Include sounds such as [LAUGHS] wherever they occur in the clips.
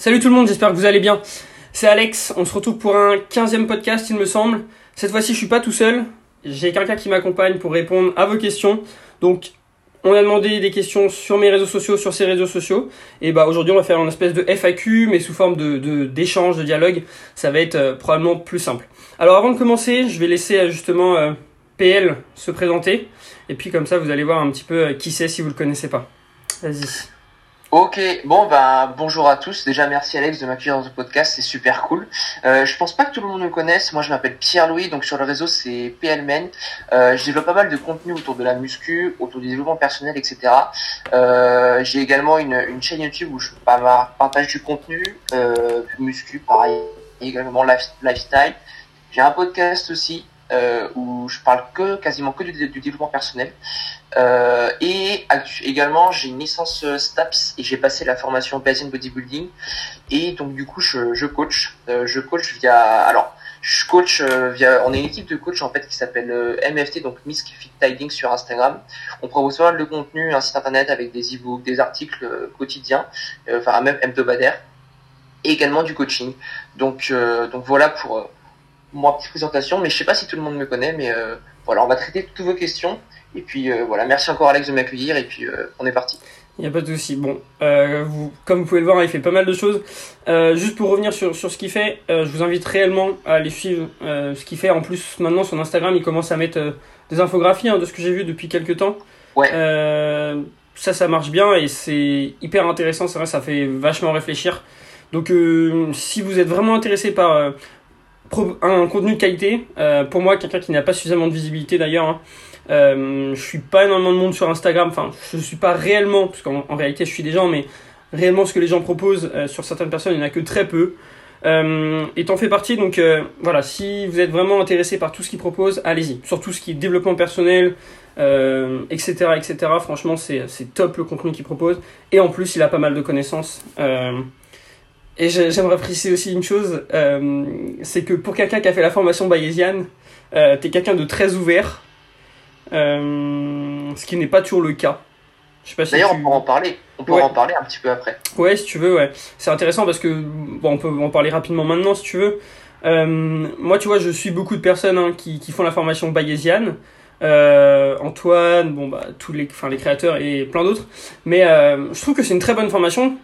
Salut tout le monde, j'espère que vous allez bien. C'est Alex, on se retrouve pour un 15e podcast il me semble. Cette fois-ci je suis pas tout seul, j'ai quelqu'un qui m'accompagne pour répondre à vos questions. Donc on a demandé des questions sur mes réseaux sociaux, sur ces réseaux sociaux. Et bah aujourd'hui on va faire une espèce de FAQ mais sous forme de d'échange, de, dialogue. Ça va être euh, probablement plus simple. Alors avant de commencer, je vais laisser euh, justement euh, PL se présenter. Et puis comme ça vous allez voir un petit peu qui c'est si vous le connaissez pas. Vas-y. Ok, bon ben bonjour à tous. Déjà merci Alex de m'accueillir dans ce podcast, c'est super cool. Euh, je pense pas que tout le monde me connaisse. Moi je m'appelle Pierre-Louis, donc sur le réseau c'est PLMen. Euh, je développe pas mal de contenu autour de la muscu, autour du développement personnel, etc. Euh, j'ai également une, une, chaîne YouTube où je partage du contenu, euh, muscu, pareil, également lifestyle. J'ai un podcast aussi euh, où je parle que quasiment que du développement personnel. Euh, et également, j'ai une licence euh, STAPS et j'ai passé la formation Basic Bodybuilding. Et donc du coup, je, je coach. Euh, je coach via. Alors, je coach euh, via. On est une équipe de coach en fait qui s'appelle MFT, donc Miss Fit Tiding sur Instagram. On propose pas mal contenu, un site internet avec des e-books, des articles quotidiens, enfin même hebdomadaires, et également du coaching. Donc donc voilà pour moi petite présentation. Mais je sais pas si tout le monde me connaît, mais voilà, on va traiter toutes vos questions. Et puis euh, voilà, merci encore Alex de m'accueillir et puis euh, on est parti. Il n'y a pas de souci. Bon, euh, vous, comme vous pouvez le voir, il fait pas mal de choses. Euh, juste pour revenir sur, sur ce qu'il fait, euh, je vous invite réellement à aller suivre ce qu'il fait. En plus, maintenant, son Instagram, il commence à mettre des infographies hein, de ce que j'ai vu depuis quelques temps. Ouais. ça, ça marche bien et c'est hyper intéressant. C'est vrai, ça fait vachement réfléchir. Donc, si vous êtes vraiment intéressé par un contenu de qualité, pour moi, quelqu'un qui n'a pas suffisamment de visibilité d'ailleurs, hein, euh, je suis pas énormément de monde sur Instagram, enfin je suis pas réellement, parce qu'en en réalité je suis des gens, mais réellement ce que les gens proposent euh, sur certaines personnes, il n'y en a que très peu. Euh, et t'en fais partie, donc euh, voilà, si vous êtes vraiment intéressé par tout ce qu'ils proposent, allez-y. Surtout ce qui est développement personnel, euh, etc., etc. Franchement, c'est top le contenu qu'il propose. Et en plus, il a pas mal de connaissances. et j'aimerais préciser aussi une chose, c'est que pour quelqu'un qui a fait la formation bayésienne, t'es quelqu'un de très ouvert. Euh, ce qui n'est pas toujours le cas. Je sais pas si D'ailleurs, on pourra en parler. On pourra en parler un petit peu après. Ouais, si tu veux, ouais. C'est intéressant parce que bon, on peut en parler rapidement maintenant si tu veux. Euh, moi, tu vois, je suis beaucoup de personnes hein, qui, qui, font la formation bayésienne. Euh, Antoine, bon bah tous les, enfin les créateurs et plein d'autres. Mais euh, je trouve que c'est une très bonne formation.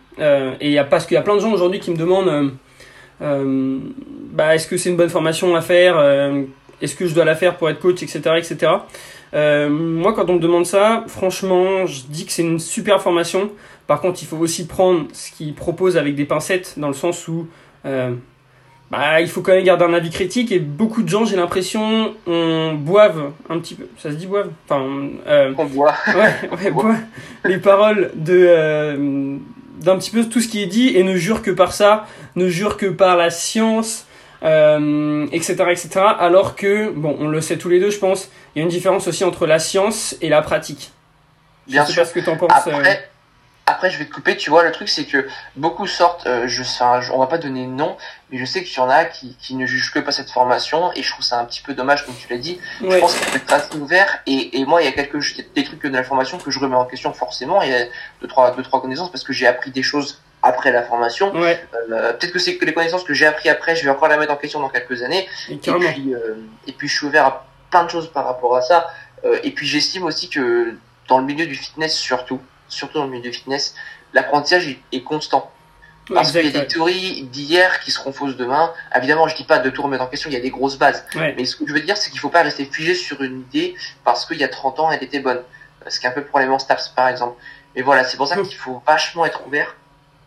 Et y a parce qu'il y a plein de gens aujourd'hui qui me demandent, bah est-ce que c'est une bonne formation à faire? Est-ce que je dois la faire pour être coach, etc., etc. Euh, moi, quand on me demande ça, franchement, je dis que c'est une super formation. Par contre, il faut aussi prendre ce qu'il propose avec des pincettes, dans le sens où euh, bah, il faut quand même garder un avis critique. Et beaucoup de gens, j'ai l'impression, on boivent un petit peu. Ça se dit boivent Enfin, euh, on boit. [LAUGHS] Ouais, ouais, boit les paroles de euh, d'un petit peu tout ce qui est dit et ne jure que par ça, ne jure que par la science, euh, etc., etc. Alors que, bon, on le sait tous les deux, je pense, il y a une différence aussi entre la science et la pratique. Bien je sais sûr. Pas ce que t'en penses. Euh. Après, après, je vais te couper. Tu vois, le truc, c'est que beaucoup sortent. Euh, je, enfin, on va pas donner de nom, mais je sais qu'il y en a qui, qui ne jugent que pas cette formation, et je trouve ça un petit peu dommage, comme tu l'as dit. Je pense qu'il faut être assez ouvert. Et, et moi, il y a quelques des trucs de la formation que je remets en question forcément. Il y a deux trois deux trois connaissances parce que j'ai appris des choses après la formation. Ouais. Euh, Peut-être que c'est que les connaissances que j'ai appris après, je vais encore la mettre en question dans quelques années. Et, puis, euh, et puis, je suis ouvert à plein de choses par rapport à ça. Euh, et puis, j'estime aussi que dans le milieu du fitness, surtout, surtout dans le milieu du fitness, l'apprentissage est constant. Parce qu'il y a des théories d'hier qui seront fausses demain. Évidemment, je dis pas de tout remettre en question, il y a des grosses bases. Mais ce que je veux dire, c'est qu'il faut pas rester figé sur une idée parce qu'il y a 30 ans, elle était bonne. Ce qui est un peu le problème en STAPS, par exemple. Mais voilà, c'est pour ça qu'il faut vachement être ouvert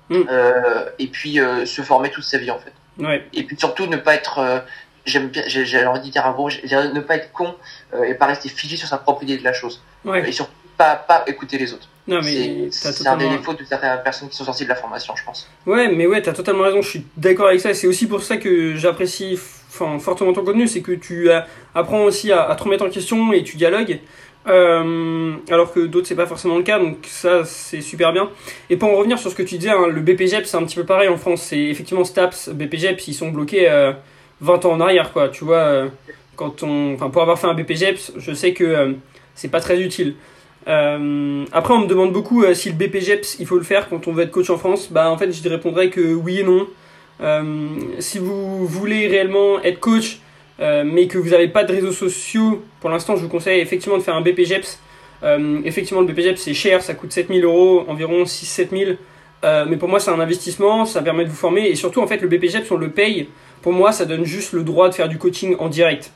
Mm. Euh, et puis euh, se former toute sa vie en fait. Ouais. Et puis surtout ne pas être, euh, j'aime bien, j'ai envie de dire un gros, ne pas être con et pas rester figé sur sa propre idée de la chose. Ouais. Et surtout pas, pas écouter les autres. Non, mais c'est un des défauts de certaines personnes qui sont sorties de la formation, je pense. Ouais, mais ouais, t'as totalement raison. Je suis d'accord avec ça. C'est aussi pour ça que j'apprécie fortement ton contenu, c'est que tu apprends aussi à, à, te remettre en question et tu dialogues. Euh, alors que d'autres c'est pas forcément le cas, donc ça c'est super bien. Et pour en revenir sur ce que tu disais, hein, le BPGEP c'est un petit peu pareil en France, c'est effectivement STAPS, BPGEP ils sont bloqués euh, 20 ans en arrière quoi, tu vois. Euh, quand on, enfin pour avoir fait un BPGEP, je sais que euh, c'est pas très utile. après, on me demande beaucoup si le BPGEPS, il faut le faire quand on veut être coach en France. Bah, en fait, je répondrais que oui et non. si vous voulez réellement être coach, mais que vous n'avez pas de réseaux sociaux, pour l'instant, je vous conseille effectivement de faire un BPGEPS. effectivement, le BPGEPS, c'est cher, ça coûte 7000 euros, environ 6-7000 euh, mais pour moi, c'est un investissement, ça permet de vous former. Et surtout, en fait, le BPGEPS, on le paye. Pour moi, ça donne juste le droit de faire du coaching en direct.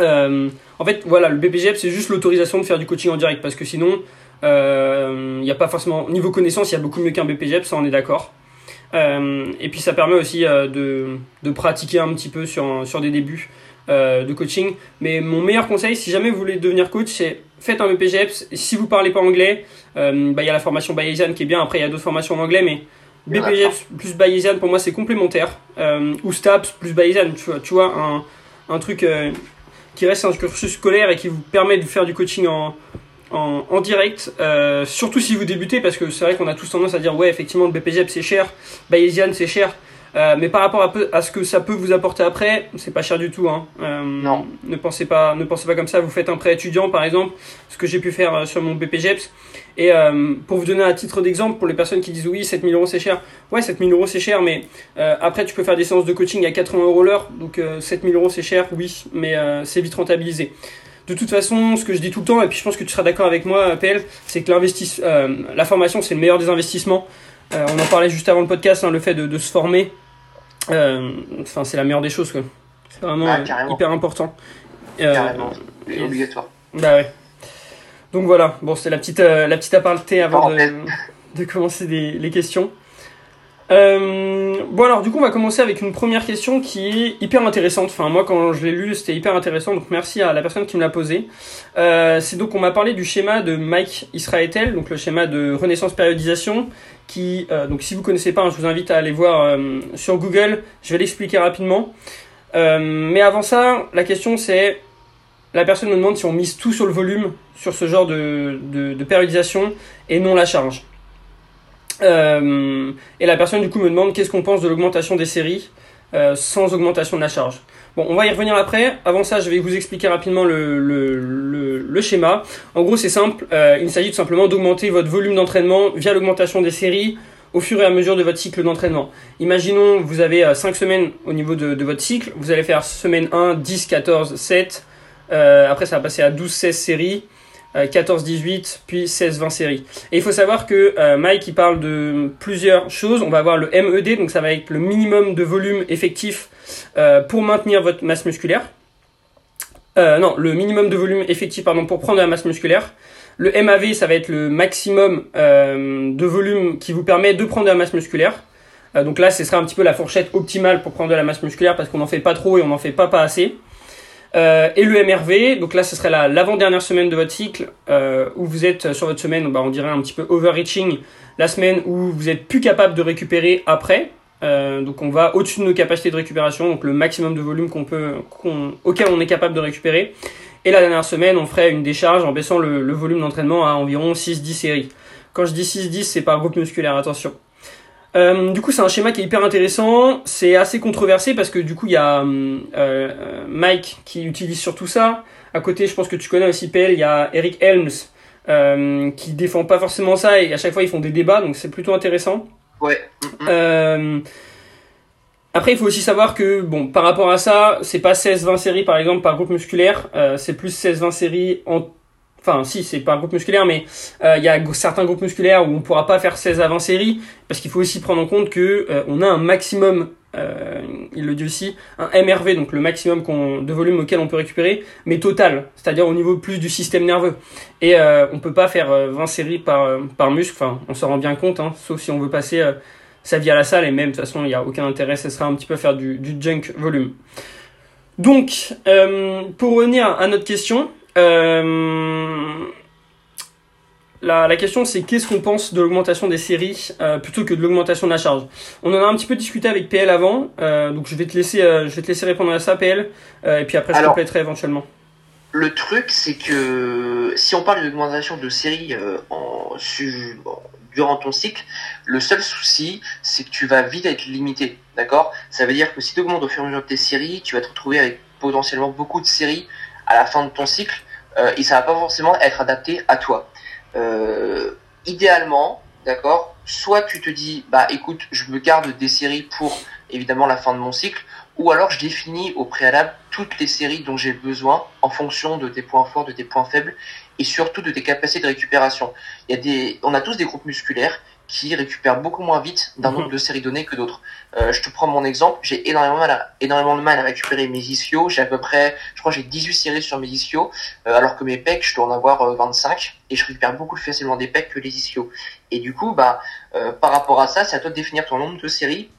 Euh, en fait, voilà, le BPGEPS, c'est juste l'autorisation de faire du coaching en direct. Parce que sinon, il euh, n'y a pas forcément. Niveau connaissance, il y a beaucoup mieux qu'un BPGEPS, ça, on est d'accord. Et puis, ça permet aussi de, de, pratiquer un petit peu sur, sur des débuts. Euh, de coaching. Mais mon meilleur conseil, si jamais vous voulez devenir coach, c'est faites un BPGEPS. Si vous parlez pas anglais, euh, bah, il y a la formation Bayesian qui est bien. Après, il y a d'autres formations en anglais, mais BPGEPS plus Bayesian, pour moi, c'est complémentaire. Euh, ou STAPS plus Bayesian, tu vois, tu vois un, un truc qui reste un cursus scolaire et qui vous permet de faire du coaching en, en, en direct, surtout si vous débutez, parce que c'est vrai qu'on a tous tendance à dire, ouais, effectivement, le BPGEPS c'est cher, Bayesian c'est cher. Euh, mais par rapport à, à, ce que ça peut vous apporter après, c'est pas cher du tout. Hein. Euh, non. Ne pensez pas, ne pensez pas comme ça. Vous faites un prêt étudiant, par exemple, ce que j'ai pu faire euh, sur mon BPGEPS. Et euh, pour vous donner un titre d'exemple, pour les personnes qui disent oui, 7000 euros c'est cher. Ouais, 7000 euros c'est cher, mais euh, après tu peux faire des séances de coaching à 80 euros l'heure. Donc 7000 euros c'est cher, oui, mais c'est vite rentabilisé. De toute façon, ce que je dis tout le temps, et puis je pense que tu seras d'accord avec moi, PL, c'est que la formation c'est le meilleur des investissements. on en parlait juste avant le podcast, hein, le fait de, de se former, euh, enfin, c'est la meilleure des choses. C'est vraiment ah, hyper important. Euh, carrément, c'est obligatoire. Bah ouais. Donc voilà, bon, c'est la petite, euh, la petite aparté avant de, de, commencer des, les questions. Euh, bon alors du coup on va commencer avec une première question qui est hyper intéressante. Enfin moi quand je l'ai lu c'était hyper intéressant donc merci à la personne qui me l'a posé. Euh, c'est donc on m'a parlé du schéma de Mike Israetel donc le schéma de renaissance périodisation qui euh, donc si vous connaissez pas hein, je vous invite à aller voir euh, sur Google. Je vais l'expliquer rapidement. Mais avant ça la question c'est la personne me demande si on mise tout sur le volume sur ce genre de périodisation et non la charge. Euh, et la personne du coup me demande qu'est-ce qu'on pense de l'augmentation des séries euh, sans augmentation de la charge. Bon, on va y revenir après. Avant ça, je vais vous expliquer rapidement le, le, le, le schéma. En gros, c'est simple. Euh, il s'agit tout simplement d'augmenter votre volume d'entraînement via l'augmentation des séries au fur et à mesure de votre cycle d'entraînement. Imaginons, vous avez 5 semaines au niveau de, de, votre cycle. Vous allez faire semaine 1, 10, 14, 7. après, ça va passer à 12, 16 séries. 14-18, euh, puis 16-20 séries. Et il faut savoir que euh, Mike il parle de plusieurs choses. On va avoir le MED, donc ça va être le minimum de volume effectif euh, pour maintenir votre masse musculaire. non, le minimum de volume effectif pardon, pour prendre de la masse musculaire. Le MAV, ça va être le maximum de volume qui vous permet de prendre de la masse musculaire. donc là, ce sera un petit peu la fourchette optimale pour prendre de la masse musculaire parce qu'on n'en fait pas trop et on n'en fait pas pas assez. Euh, et le MRV, donc là ce serait l'avant-dernière semaine de votre cycle euh, où vous êtes sur votre semaine, bah, on dirait un petit peu overreaching, la semaine où vous êtes plus capable de récupérer après. Euh, donc on va au-dessus de nos capacités de récupération, donc le maximum de volume qu'on peut, auquel on est capable de récupérer. Et la dernière semaine, on ferait une décharge en baissant le, le volume d'entraînement à environ 6-10 séries. Quand je dis 6-10, c'est par groupe musculaire, attention. Euh, du coup, c'est un schéma qui est hyper intéressant. C'est assez controversé parce que du coup, il y a euh, euh Mike qui utilise surtout ça. À côté, je pense que tu connais aussi PL. Il y a Eric Helms euh, qui défend pas forcément ça et à chaque fois ils font des débats, donc c'est plutôt intéressant. Ouais. Euh, après, il faut aussi savoir que, bon, par rapport à ça, c'est pas 16-20 séries par exemple par groupe musculaire, euh, c'est plus 16-20 séries en Enfin, si, c'est pas un groupe musculaire, mais euh, il y a certains groupes musculaires où on pourra pas faire 16 à 20 séries, parce qu'il faut aussi prendre en compte que euh, on a un maximum, euh, il le dit aussi, un MRV, donc le maximum de volume auquel on peut récupérer, mais total, c'est-à-dire au niveau plus du système nerveux. Et on peut pas faire 20 séries par, par muscle, enfin, on s'en rend bien compte, hein, sauf si on veut passer sa vie à la salle, et même, de toute façon, il n'y a aucun intérêt, ce sera un petit peu faire du, du junk volume. Donc, pour revenir à notre question, euh, la, la, question c'est qu'est-ce qu'on pense de l'augmentation des séries euh, plutôt que de l'augmentation de la charge? On en a un petit peu discuté avec PL avant, euh, donc je vais te laisser, euh, je vais te laisser répondre à ça PL, et puis après je compléterai éventuellement. Le truc c'est que si on parle d'augmentation de séries en, durant ton cycle, le seul souci c'est que tu vas vite être limité, d'accord? Ça veut dire que si tu augmentes au fur et à mesure de tes séries, tu vas te retrouver avec potentiellement beaucoup de séries à la fin de ton cycle euh, et ça va pas forcément être adapté à toi. idéalement, d'accord, soit tu te dis, bah écoute, je me garde des séries pour évidemment la fin de mon cycle, ou alors je définis au préalable toutes les séries dont j'ai besoin en fonction de tes points forts, de tes points faibles et surtout de tes capacités de récupération. Il y a on a tous des groupes musculaires qui récupèrent beaucoup moins vite d'un mhm. nombre de séries données que d'autres. Euh, je te prends mon exemple, j'ai énormément, mal à, énormément de mal à récupérer mes ischios, j'ai à peu près, je crois j'ai 18 séries sur mes ischios, euh, alors que mes pecs, je dois en avoir 25, euh, et je récupère beaucoup plus facilement des pecs que les ischios. Et du coup, bah, par rapport à ça, c'est à toi de définir ton nombre de séries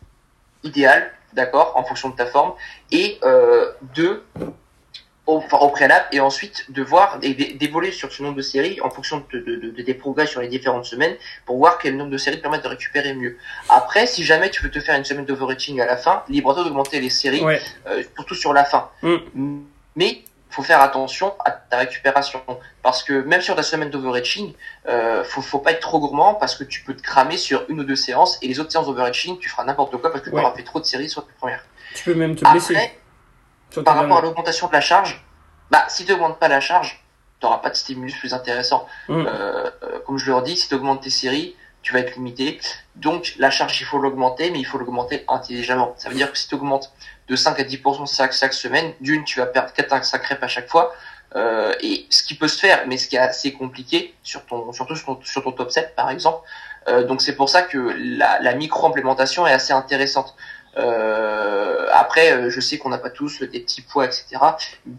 idéal, d'accord, en fonction de ta forme, et de au, au, préalable et ensuite de voir et d'évoluer sur ce nombre de séries en fonction de, de, de, des progrès sur les différentes semaines pour voir quel nombre de séries te permettent de récupérer mieux. Après, si jamais tu veux te faire une semaine d'overreaching à la fin, libre à toi d'augmenter les séries, euh, surtout sur la fin. Mm. Mais faut faire attention à ta récupération parce que même sur ta semaine d'overreaching, euh, faut, faut pas être trop gourmand parce que tu peux te cramer sur une ou deux séances et les autres séances d'overreaching, tu feras n'importe quoi parce que tu auras fait trop de séries sur les premières. Tu peux même te blesser par rapport à l'augmentation de la charge, bah, si tu n'augmentes pas la charge, tu n'auras pas de stimulus plus intéressant. Mm. Euh, euh, comme je leur dis, si tu augmentes tes séries, tu vas être limité. Donc la charge, il faut l'augmenter, mais il faut l'augmenter intelligemment. Ça veut dire que si tu augmentes de 5 à 10% chaque, chaque semaine, d'une, tu vas perdre 4 à 5 reps à chaque fois. Euh, et ce qui peut se faire, mais ce qui est assez compliqué, sur ton, surtout sur ton, sur ton top 7 par exemple. Euh, donc c'est pour ça que la, la micro-implémentation est assez intéressante. Euh, après, euh, je sais qu'on n'a pas tous des petits poids, etc.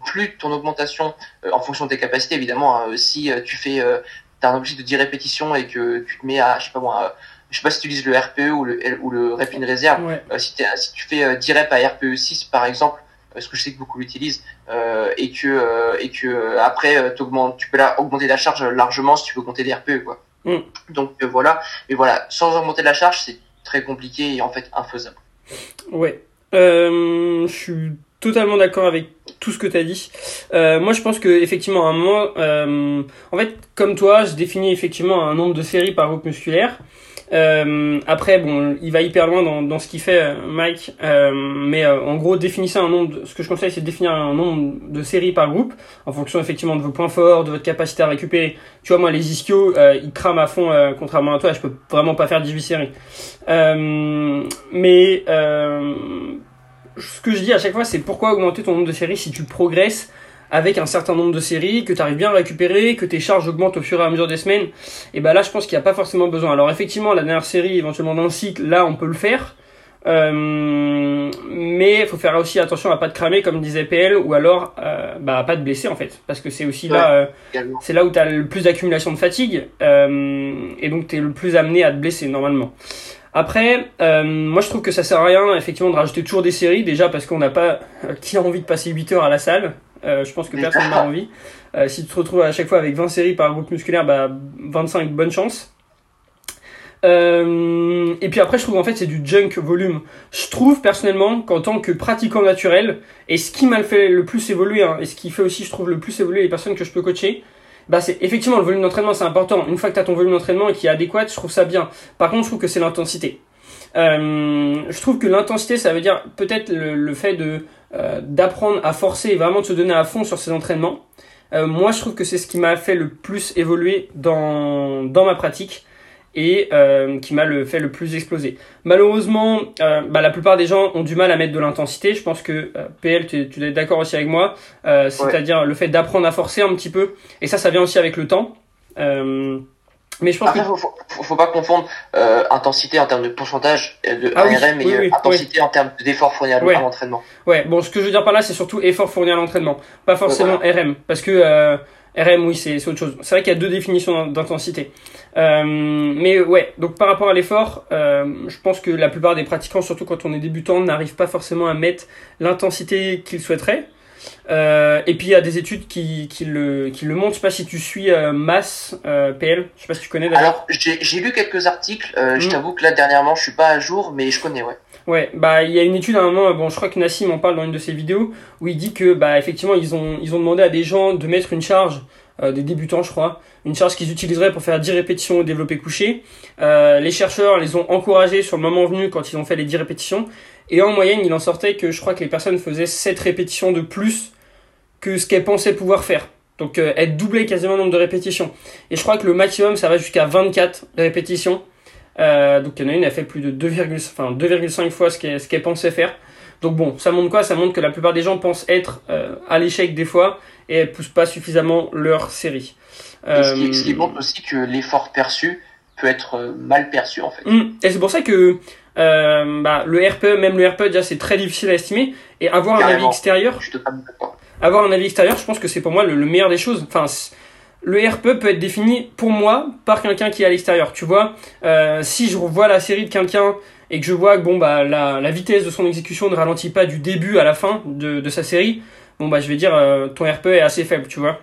Plus ton augmentation, euh, en fonction de tes capacités, évidemment, hein, si tu fais, euh, as un objectif de 10 répétitions et que tu te mets à, je sais pas moi, je sais pas si tu utilises le RPE ou le, ou le rep in réserve. si, si, tu fais 10 reps à RPE 6 par exemple, parce que je sais que beaucoup l'utilisent, euh, et que et que après tu peux la, augmenter la charge largement si tu veux augmenter des RPE quoi. Mm. Donc voilà, mais voilà, sans augmenter la charge, c'est très compliqué et en fait infaisable. Ouais. Euh, je suis totalement d'accord avec tout ce que tu dit. Euh, moi, je pense que effectivement, à un moment, euh, en fait, comme toi, je définis effectivement un nombre de séries par groupe musculaire. Euh, après, bon, il va hyper loin dans, dans ce qu'il fait, euh, Mike. Euh, mais euh, en gros, définissez un nombre. De, ce que je conseille, c'est de définir un nombre de séries par groupe, en fonction effectivement de vos points forts, de votre capacité à récupérer. Tu vois, moi, les ischios, ils crament à fond, contrairement à toi. Je peux vraiment pas faire 18 séries. mais ce que je dis à chaque fois, c'est pourquoi augmenter ton nombre de séries si tu progresses avec un certain nombre de séries, que tu arrives bien à récupérer, que tes charges augmentent au fur et à mesure des semaines, et ben là je pense qu'il n'y a pas forcément besoin. Alors effectivement, la dernière série, éventuellement d'un cycle, là on peut le faire. Euh, mais il faut faire aussi attention à pas te cramer comme disait PL ou alors euh, bah pas te blesser en fait parce que c'est aussi là euh, c'est là où tu as le plus d'accumulation de fatigue et donc tu es le plus amené à te blesser normalement. Après, moi je trouve que ça sert à rien effectivement de rajouter toujours des séries déjà parce qu'on n'a pas [LAUGHS] qui a envie de passer 8 heures à la salle. Euh, je pense que personne n'a [LAUGHS] envie. Euh, si tu te retrouves à chaque fois avec 20 séries par groupe musculaire, bah 25, bonne chance. Euh, et puis après, je trouve en fait c'est du junk volume. Je trouve personnellement qu'en tant que pratiquant naturel, et ce qui m'a fait le plus évoluer, hein, et ce qui fait aussi, je trouve, le plus évoluer les personnes que je peux coacher, bah c'est effectivement le volume d'entraînement, c'est important. Une fois que tu as ton volume d'entraînement et qui est adéquat, je trouve ça bien. Par contre, je trouve que c'est l'intensité. Euh, je trouve que l'intensité, ça veut dire peut-être le, le, fait de euh, d'apprendre à forcer et vraiment de se donner à fond sur ses entraînements. Euh, moi, je trouve que c'est ce qui m'a fait le plus évoluer dans, dans ma pratique et euh, qui m'a le fait le plus exploser. Malheureusement, euh, bah, la plupart des gens ont du mal à mettre de l'intensité. Je pense que PL, tu, tu es d'accord aussi avec moi, c'est-à-dire le fait d'apprendre à forcer un petit peu. Et ça, ça vient aussi avec le temps. Mais je pense Après, faut, faut, pas confondre euh, intensité en termes de pourcentage de ah ARM et euh, intensité en termes d'effort fourni à l'entraînement. Ouais, bon, ce que je veux dire par là, c'est surtout effort fourni à l'entraînement, pas forcément RM, parce que euh, RM, oui, c'est autre chose. C'est vrai qu'il y a deux définitions d'intensité. Euh, mais ouais, donc par rapport à l'effort, je pense que la plupart des pratiquants, surtout quand on est débutant, n'arrivent pas forcément à mettre l'intensité qu'ils souhaiteraient. Euh, et puis il y a des études qui, qui, le, qui le montrent. Je sais pas si tu suis euh, Mass euh, PL. Je sais pas si tu connais d'ailleurs. Alors j'ai lu quelques articles. Euh, Je mm. t'avoue que là dernièrement je suis pas à jour, mais je connais ouais. Ouais, bah il y a une étude à un moment, bon je crois que Nassim en parle dans une de ses vidéos, où il dit que bah effectivement ils ont, ils ont demandé à des gens de mettre une charge, euh, des débutants je crois, une charge qu'ils utiliseraient pour faire 10 répétitions au développé couché. Euh, les chercheurs les ont encouragés sur le moment venu quand ils ont fait les 10 répétitions, et en moyenne, il en sortait que je crois que les personnes faisaient 7 répétitions de plus que ce qu'elles pensaient pouvoir faire. Donc euh, être doublé quasiment le nombre de répétitions. Et je crois que le maximum, ça va jusqu'à 24 répétitions. Euh, donc il y en a une, elle fait plus de 2,5 fois ce qu'elle, qu'elle pensait faire. Donc bon, ça montre quoi? Ça montre que la plupart des gens pensent être euh, à l'échec des fois et elles poussent pas suffisamment leur série. Et ce, qui, ce qui montre aussi que l'effort perçu peut être mal perçu en fait. Hum, Et c'est pour ça que euh, bah, le RPE, même le RPE déjà c'est très difficile à estimer et avoir un avis extérieur, Je avoir un avis extérieur, je pense que c'est pour moi le, le meilleur des choses. Enfin, le RPE peut être défini pour moi par quelqu'un qui est à l'extérieur. Tu vois, euh, si je revois la série de quelqu'un et que je vois que bon bah la, la vitesse de son exécution ne ralentit pas du début à la fin de, de sa série, bon bah je vais dire euh, ton RPE est assez faible, tu vois.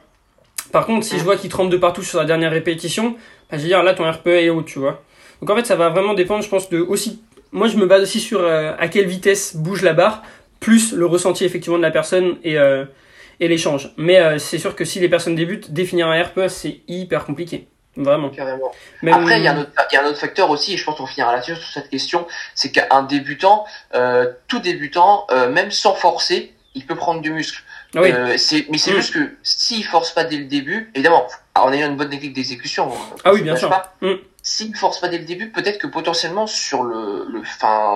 Par contre, si je vois qu'il trempe de partout sur la dernière répétition, bah, je vais dire là ton RPE est haut, tu vois. Donc en fait, ça va vraiment dépendre, je pense, de aussi. Moi, je me base aussi sur euh, à quelle vitesse bouge la barre, plus le ressenti effectivement de la personne et euh, et l'échange. Mais euh, c'est sûr que si les personnes débutent, définir un RPE, c'est hyper compliqué. Vraiment. Carrément. Même- Après, il y, a un autre- il y a un autre facteur aussi, et je pense qu'on finira là-dessus sur cette question, c'est qu'un débutant, tout débutant, même sans forcer, il peut prendre du muscle. Ah oui. Euh, c'est, mais c'est Mm. juste que s'il force pas dès le début, évidemment, en ayant une bonne technique d'exécution, Ah oui, bien sûr. pas, Mm. S'il force pas dès le début, peut-être que potentiellement sur le, le, fin,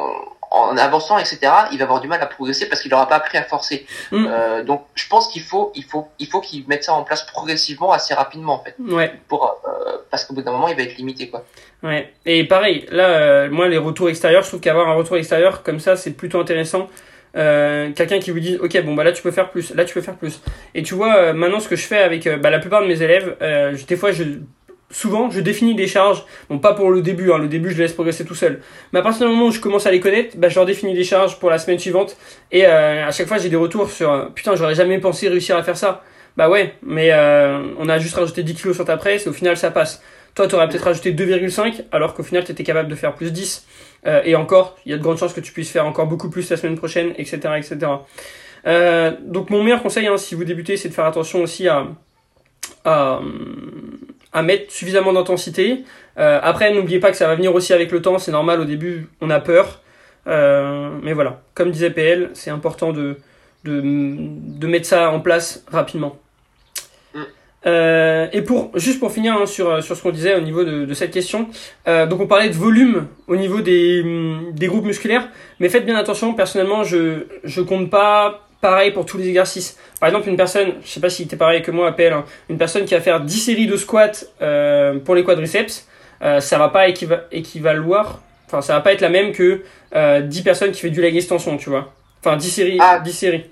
en avançant, etc., il va avoir du mal à progresser parce qu'il n'aura pas appris à forcer. Mm. Euh, donc, je pense qu'il faut, il faut, il faut qu'il mette ça en place progressivement, assez rapidement, en fait, Ouais. pour, euh, parce qu'au bout d'un moment, il va être limité, quoi. Ouais. Et pareil, là, euh, moi, les retours extérieurs, je trouve qu'avoir un retour extérieur comme ça, c'est plutôt intéressant. Quelqu'un qui vous dit, ok, bon, bah là, tu peux faire plus, là, tu peux faire plus. Et tu vois, maintenant, ce que je fais avec bah, la plupart de mes élèves, des fois, je, souvent, je définis des charges. Bon, pas pour le début, hein, le début, je les laisse progresser tout seul. Mais à partir du moment où je commence à les connaître, bah, je leur définis des charges pour la semaine suivante. Et euh, à chaque fois, j'ai des retours sur, euh, putain, j'aurais jamais pensé réussir à faire ça. Bah ouais, mais euh, on a juste rajouté 10 kilos sur ta presse et au final, ça passe. Toi, tu aurais peut-être rajouté 2,5 alors qu'au final, tu étais capable de faire plus 10. Euh, et encore, il y a de grandes chances que tu puisses faire encore beaucoup plus la semaine prochaine, etc. etc. Donc mon meilleur conseil, hein, si vous débutez, c'est de faire attention aussi à, à, à mettre suffisamment d'intensité. Euh, après, n'oubliez pas que ça va venir aussi avec le temps, c'est normal, au début, on a peur. Euh, mais voilà, comme disait PL, c'est important de, de, de mettre ça en place rapidement. Mm. Euh, et pour juste pour finir hein, sur, sur ce qu'on disait au niveau de, de cette question, donc on parlait de volume au niveau des, des groupes musculaires, mais faites bien attention, personnellement je je compte pas pareil pour tous les exercices. Par exemple une personne, je sais pas si t'es pareil que moi, appelle hein, une personne qui va faire 10 séries de squats euh, pour les quadriceps, euh, ça va pas équiva- équivaloir, enfin ça va pas être la même que euh, 10 personnes qui fait du leg extension, tu vois. Enfin 10 séries, Ah. 10 séries.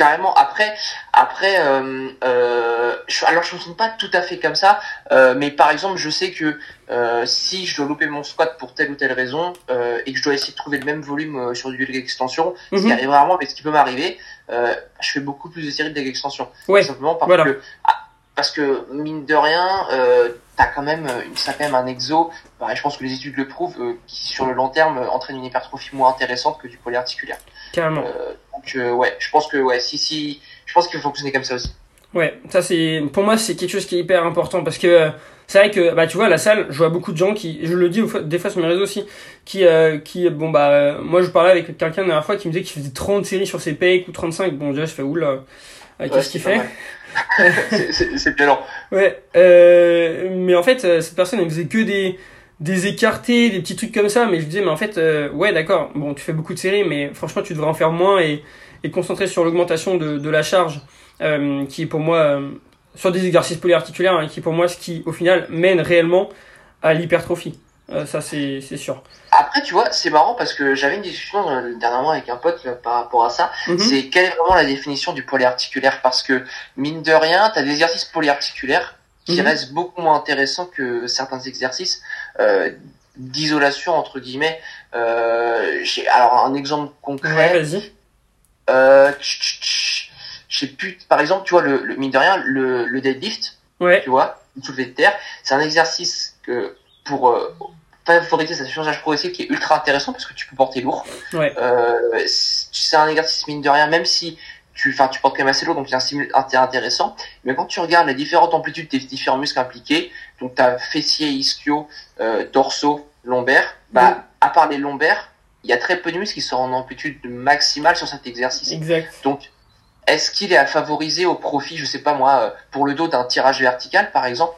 Carrément. Après, après, euh, euh, je, alors je fonctionne pas tout à fait comme ça, euh, mais par exemple, je sais que euh, si je dois louper mon squat pour telle ou telle raison euh, et que je dois essayer de trouver le même volume euh, sur du leg extension, ce qui Mhm. arrive rarement, mais ce qui peut m'arriver, euh, je fais beaucoup plus de séries de leg extension. Ouais, simplement parce voilà. que ah, parce que mine de rien, euh, t'as quand même une, ça quand même un exo. Bah, je pense que les études le prouvent, euh, qui sur le long terme entraîne une hypertrophie moins intéressante que du polyarticulaire. Carrément. Euh, donc euh, ouais, je pense que ouais, si si, je pense qu'il faut fonctionner comme ça aussi. Ouais, ça c'est pour moi c'est quelque chose qui est hyper important parce que euh, c'est vrai que bah tu vois la salle, je vois beaucoup de gens qui je le dis des fois sur mes réseaux aussi qui euh, qui bon bah euh, moi je parlais avec quelqu'un la dernière fois qui me disait qu'il faisait 30 séries sur ses pecs ou 35. Bon déjà je fais oula. Ouais, Qu'est-ce qu'il fait? [LAUGHS] C'est- violent. Ouais, euh, mais en fait, cette personne, elle faisait que des, des écartés, des petits trucs comme ça, mais je disais, mais en fait, euh, ouais, d'accord, bon, tu fais beaucoup de séries, mais franchement, tu devrais en faire moins et, et concentrer sur l'augmentation de, de la charge, euh, qui est pour moi, euh, sur des exercices polyarticulaires, hein, qui est pour moi ce qui, au final, mène réellement à l'hypertrophie. Ça, c'est sûr. Après, tu vois, c'est marrant parce que j'avais une discussion dernièrement avec un pote là, par rapport à ça. Mhm. C'est quelle est vraiment la définition du polyarticulaire? Parce que mine de rien, t'as des exercices polyarticulaires qui Mhm. restent beaucoup moins intéressants que certains exercices d'isolation entre guillemets. Euh, alors un exemple concret. Ouais, vas-y. Euh, je sais plus. Par exemple, tu vois le, le mine de rien, le, le deadlift, Ouais, tu vois, le soulevé de terre, c'est un exercice que pour euh, favoriser sa surcharge progressive qui est ultra intéressant parce que tu peux porter lourd. ouais, Euh, c'est un exercice mine de rien, même si tu, enfin, tu portes quand même assez lourd, donc c'est intéressant. Mais quand tu regardes les différentes amplitudes des différents muscles impliqués, donc t'as fessier, ischio, euh, dorsaux, lombaire, bah, à part les lombaires, il y a très peu de muscles qui sont en amplitude maximale sur cet exercice. exact. Donc, est-ce qu'il est à favoriser au profit, je sais pas moi, pour le dos d'un tirage vertical par exemple?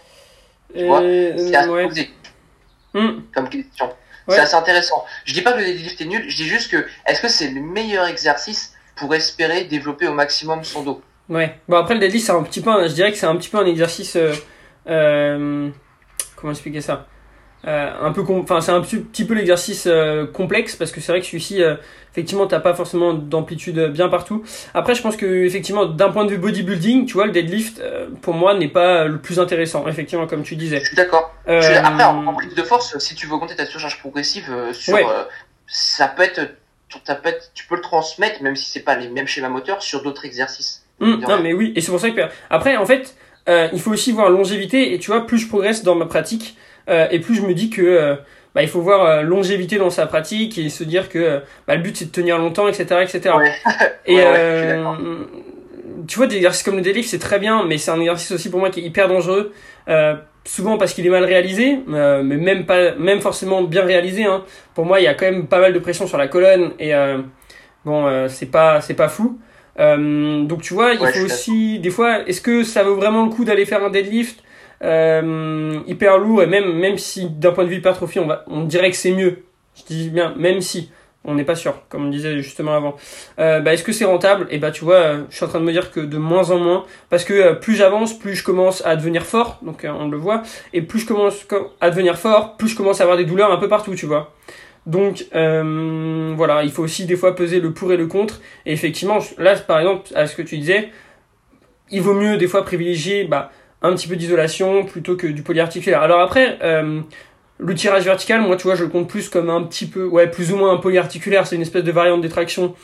Tu vois, c'est à ouais. poser Hmm. comme question. Ouais. C'est assez intéressant. Je dis pas que le deadlift est nul, je dis juste que est-ce que c'est le meilleur exercice pour espérer développer au maximum son dos Ouais. Bon après le deadlift c'est un petit peu, un- je dirais que c'est un petit peu un exercice. euh, euh, comment expliquer ça? Euh, Un peu, enfin c'est un petit, petit peu l'exercice euh, complexe parce que c'est vrai que celui-ci, euh, effectivement, t'as pas forcément d'amplitude bien partout. Après, je pense que effectivement, d'un point de vue bodybuilding, tu vois, le deadlift pour moi n'est pas le plus intéressant. Effectivement, comme tu disais. Je suis d'accord. Après, en, en prise de force, si tu veux augmenter ta surcharge progressive, sur, Ouais. ça peut être, tu peux le transmettre, même si c'est pas les mêmes schémas moteurs, sur d'autres exercices. De non mais oui, et c'est pour ça que après en fait, euh, il faut aussi voir longévité et tu vois plus je progresse dans ma pratique euh, et plus je me dis que euh, bah, il faut voir longévité dans sa pratique et se dire que bah, le but c'est de tenir longtemps etc etc. Ouais. [LAUGHS] Et Ouais, ouais, tu vois des exercices comme le deadlift c'est très bien mais c'est un exercice aussi pour moi qui est hyper dangereux. Souvent parce qu'il est mal réalisé, euh, mais même pas, même forcément bien réalisé. Hein. Pour moi, il y a quand même pas mal de pression sur la colonne et euh, bon, euh, c'est pas, c'est pas fou. Donc tu vois, il Ouais, faut aussi, des fois, est-ce que ça vaut vraiment le coup d'aller faire un deadlift? Euh, hyper lourd et même, même si d'un point de vue hypertrophie, on va, on dirait que c'est mieux. Je dis bien, même si. On n'est pas sûr, comme on disait justement avant. Euh, bah, est-ce que c'est rentable? Et bah tu vois, euh, je suis en train de me dire que de moins en moins, parce que euh, plus j'avance, plus je commence à devenir fort, donc on le voit, et plus je commence co- à devenir fort, plus je commence à avoir des douleurs un peu partout, tu vois. Donc voilà, il faut aussi des fois peser le pour et le contre. Et effectivement, là par exemple, à ce que tu disais, il vaut mieux des fois privilégier bah, un petit peu d'isolation plutôt que du polyarticulaire. Alors après, le tirage vertical, moi tu vois, je le compte plus comme un petit peu, ouais, plus ou moins un polyarticulaire, c'est une espèce de variante des tractions.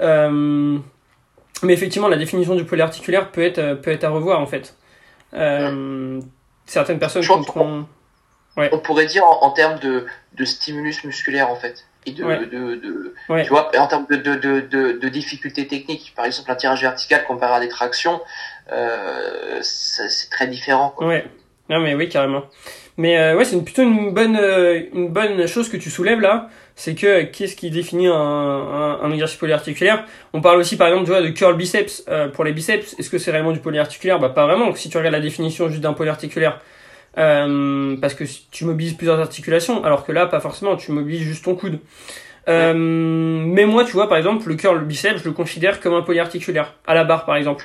Euh, mais effectivement, la définition du polyarticulaire peut être, euh, peut être à revoir en fait. Euh, certaines personnes. On pourrait dire en, en termes de, de stimulus musculaire en fait. Et de, Ouais. de, tu vois, en termes de, de, de, de, de difficultés techniques, par exemple un tirage vertical comparé à des tractions, euh, c'est très différent. Quoi. Ouais. Non mais oui carrément. Mais euh, ouais c'est une, plutôt une bonne euh, une bonne chose que tu soulèves là, c'est que euh, qu'est-ce qui définit un, un, un exercice polyarticulaire? On parle aussi par exemple tu vois de curl biceps euh, pour les biceps. Est-ce que c'est réellement du polyarticulaire? Bah pas vraiment. Si tu regardes la définition juste d'un polyarticulaire, euh, parce que tu mobilises plusieurs articulations, alors que là pas forcément. Tu mobilises juste ton coude. Euh, mais moi tu vois par exemple le curl biceps je le considère comme un polyarticulaire à la barre par exemple.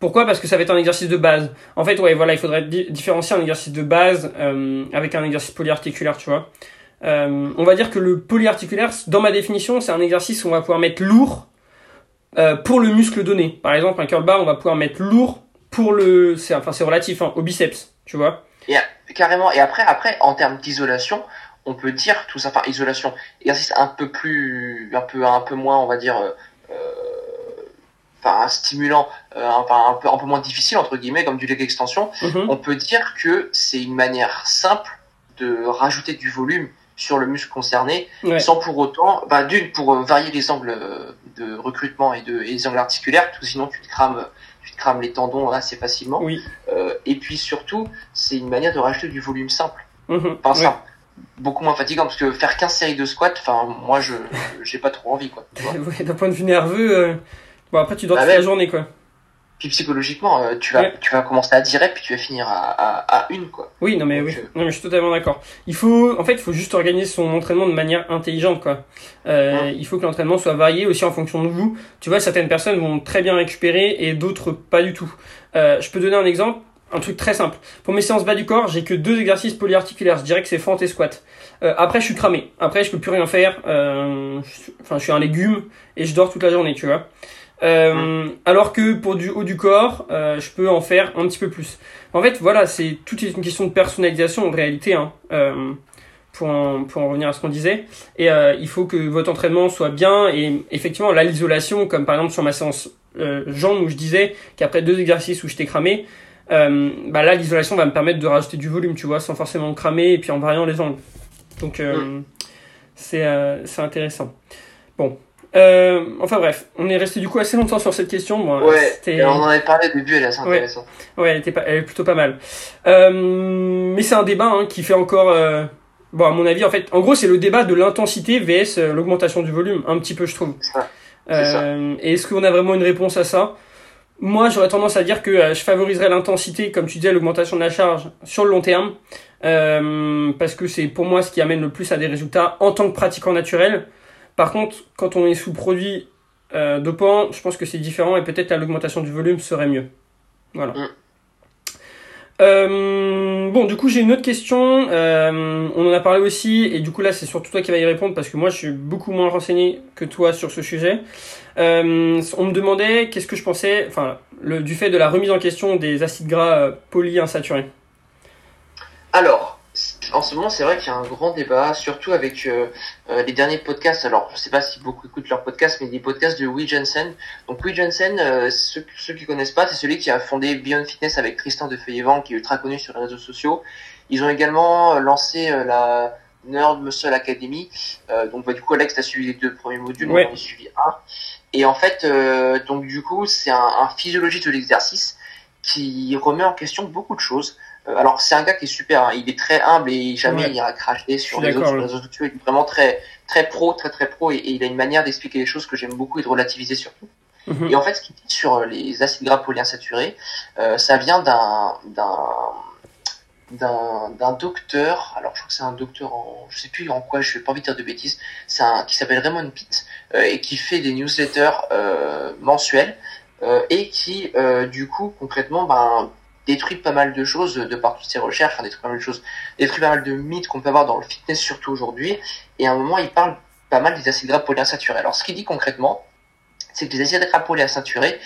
Pourquoi? Parce que ça va être un exercice de base. En fait, ouais, voilà, il faudrait di- différencier un exercice de base euh, avec un exercice polyarticulaire, tu vois. Euh, on va dire que le polyarticulaire, dans ma définition, c'est un exercice où on va pouvoir mettre lourd euh, pour le muscle donné. Par exemple, un curl bar, on va pouvoir mettre lourd pour le, enfin c'est relatif, hein, au biceps, tu vois. Carrément. Et après, après, en termes d'isolation, on peut dire tout ça, enfin isolation, exercice un peu plus, un peu, un peu moins, on va dire, enfin stimulant, euh, enfin un peu, un peu moins difficile entre guillemets, comme du leg extension. Mhm. On peut dire que c'est une manière simple de rajouter du volume sur le muscle concerné, Ouais. sans pour autant, bah, d'une pour euh, varier les angles euh, de recrutement et, de, et les angles articulaires, parce que sinon tu te crames, tu te crames les tendons assez facilement. Oui. Euh, et puis surtout, c'est une manière de rajouter du volume simple. Mhm. Enfin, Ouais. simple. Beaucoup moins fatigant, parce que faire 15 séries de squats, enfin, moi, je, j'ai pas trop envie, quoi. [LAUGHS] Ouais, D'un point de vue nerveux, euh, bon après tu dors toute ouais. la journée, quoi. Puis psychologiquement, euh, tu vas, Ouais. tu vas commencer à 10 reps, puis tu vas finir à, à, à une, quoi. Oui, non mais Donc, oui, euh, non mais je suis totalement d'accord. Il faut, en fait, il faut juste organiser son entraînement de manière intelligente, quoi. Euh, Ouais. Il faut que l'entraînement soit varié aussi en fonction de vous. Tu vois, certaines personnes vont très bien récupérer et d'autres pas du tout. Je peux donner un exemple, un truc très simple. Pour mes séances bas du corps, j'ai que deux exercices polyarticulaires. Je dirais que c'est fente et squat. Euh, après, je suis cramé. Après, je peux plus rien faire. Euh, je- Enfin, je suis un légume et je dors toute la journée, tu vois. Euh, Alors que pour du haut du corps, euh, je peux en faire un petit peu plus. En fait, voilà, c'est tout est une question de personnalisation en réalité. Hein, euh, pour, en, pour en revenir à ce qu'on disait. Et il faut que votre entraînement soit bien. Et effectivement, là, l'isolation, comme par exemple sur ma séance jambes où je disais qu'après deux exercices où j'étais cramé, bah là, l'isolation va me permettre de rajouter du volume, tu vois, sans forcément cramer et puis en variant les angles. Donc, c'est euh, c'est intéressant. Bon. Euh, enfin bref, on est resté du coup assez longtemps sur cette question. Bon, Ouais, c'était- et on en avait parlé au début, elle est assez intéressante. Ouais, elle était pas, elle est plutôt pas mal. Euh, mais c'est un débat hein, qui fait encore, euh, bon à mon avis en fait, en gros c'est le débat de l'intensité vs l'augmentation du volume, un petit peu je trouve. Ça. Ça. Et est-ce qu'on a vraiment une réponse à ça? Moi, j'aurais tendance à dire que je favoriserais l'intensité, comme tu disais, l'augmentation de la charge sur le long terme, parce que c'est pour moi ce qui amène le plus à des résultats en tant que pratiquant naturel. Par contre, quand on est sous produit euh, dopant, je pense que c'est différent et peut-être l'augmentation du volume serait mieux. Voilà. Mm. Euh, bon, du coup, j'ai une autre question. Euh, on en a parlé aussi, et du coup, là, c'est surtout toi qui vas y répondre parce que moi, je suis beaucoup moins renseigné que toi sur ce sujet. Euh, on me demandait qu'est-ce que je pensais, enfin, le, du fait de la remise en question des acides gras polyinsaturés. Alors, en ce moment, c'est vrai qu'il y a un grand débat, surtout avec euh, euh, les derniers podcasts. Alors, je sais pas si beaucoup écoutent leurs podcasts, mais des podcasts de Will Jensen. Donc, Will Jensen, euh, ceux, ceux qui connaissent pas, c'est celui qui a fondé Beyond Fitness avec Tristan de Feuillevent, qui est ultra connu sur les réseaux sociaux. Ils ont également lancé la Nerd Muscle Academy. donc, bah, du coup, Alex a suivi les deux premiers modules, ouais. moi j'en ai suivi un. Et en fait, donc du coup, c'est un, un physiologiste de l'exercice qui remet en question beaucoup de choses. Euh, alors c'est un gars qui est super, hein. il est très humble et jamais Ouais. il ira cracher sur les autres sur les réseaux sociaux. Il est vraiment très très pro, très très pro et, et il a une manière d'expliquer les choses que j'aime beaucoup et de relativiser surtout. Mhm. Et en fait, ce qu'il dit sur les acides gras polyinsaturés, euh, ça vient d'un d'un d'un d'un docteur. Alors je crois que c'est un docteur en, je sais plus en quoi, je vais pas envie de dire de bêtises. C'est un qui s'appelle Raymond Pitt euh, et qui fait des newsletters euh, mensuels euh, et qui euh, du coup concrètement ben détruit pas mal de choses de par toutes ses recherches, enfin détruit pas mal de choses, détruit pas mal de mythes qu'on peut avoir dans le fitness surtout aujourd'hui. Et à un moment, il parle pas mal des acides gras polyinsaturés. Alors ce qu'il dit concrètement, c'est que les acides gras polyinsaturés,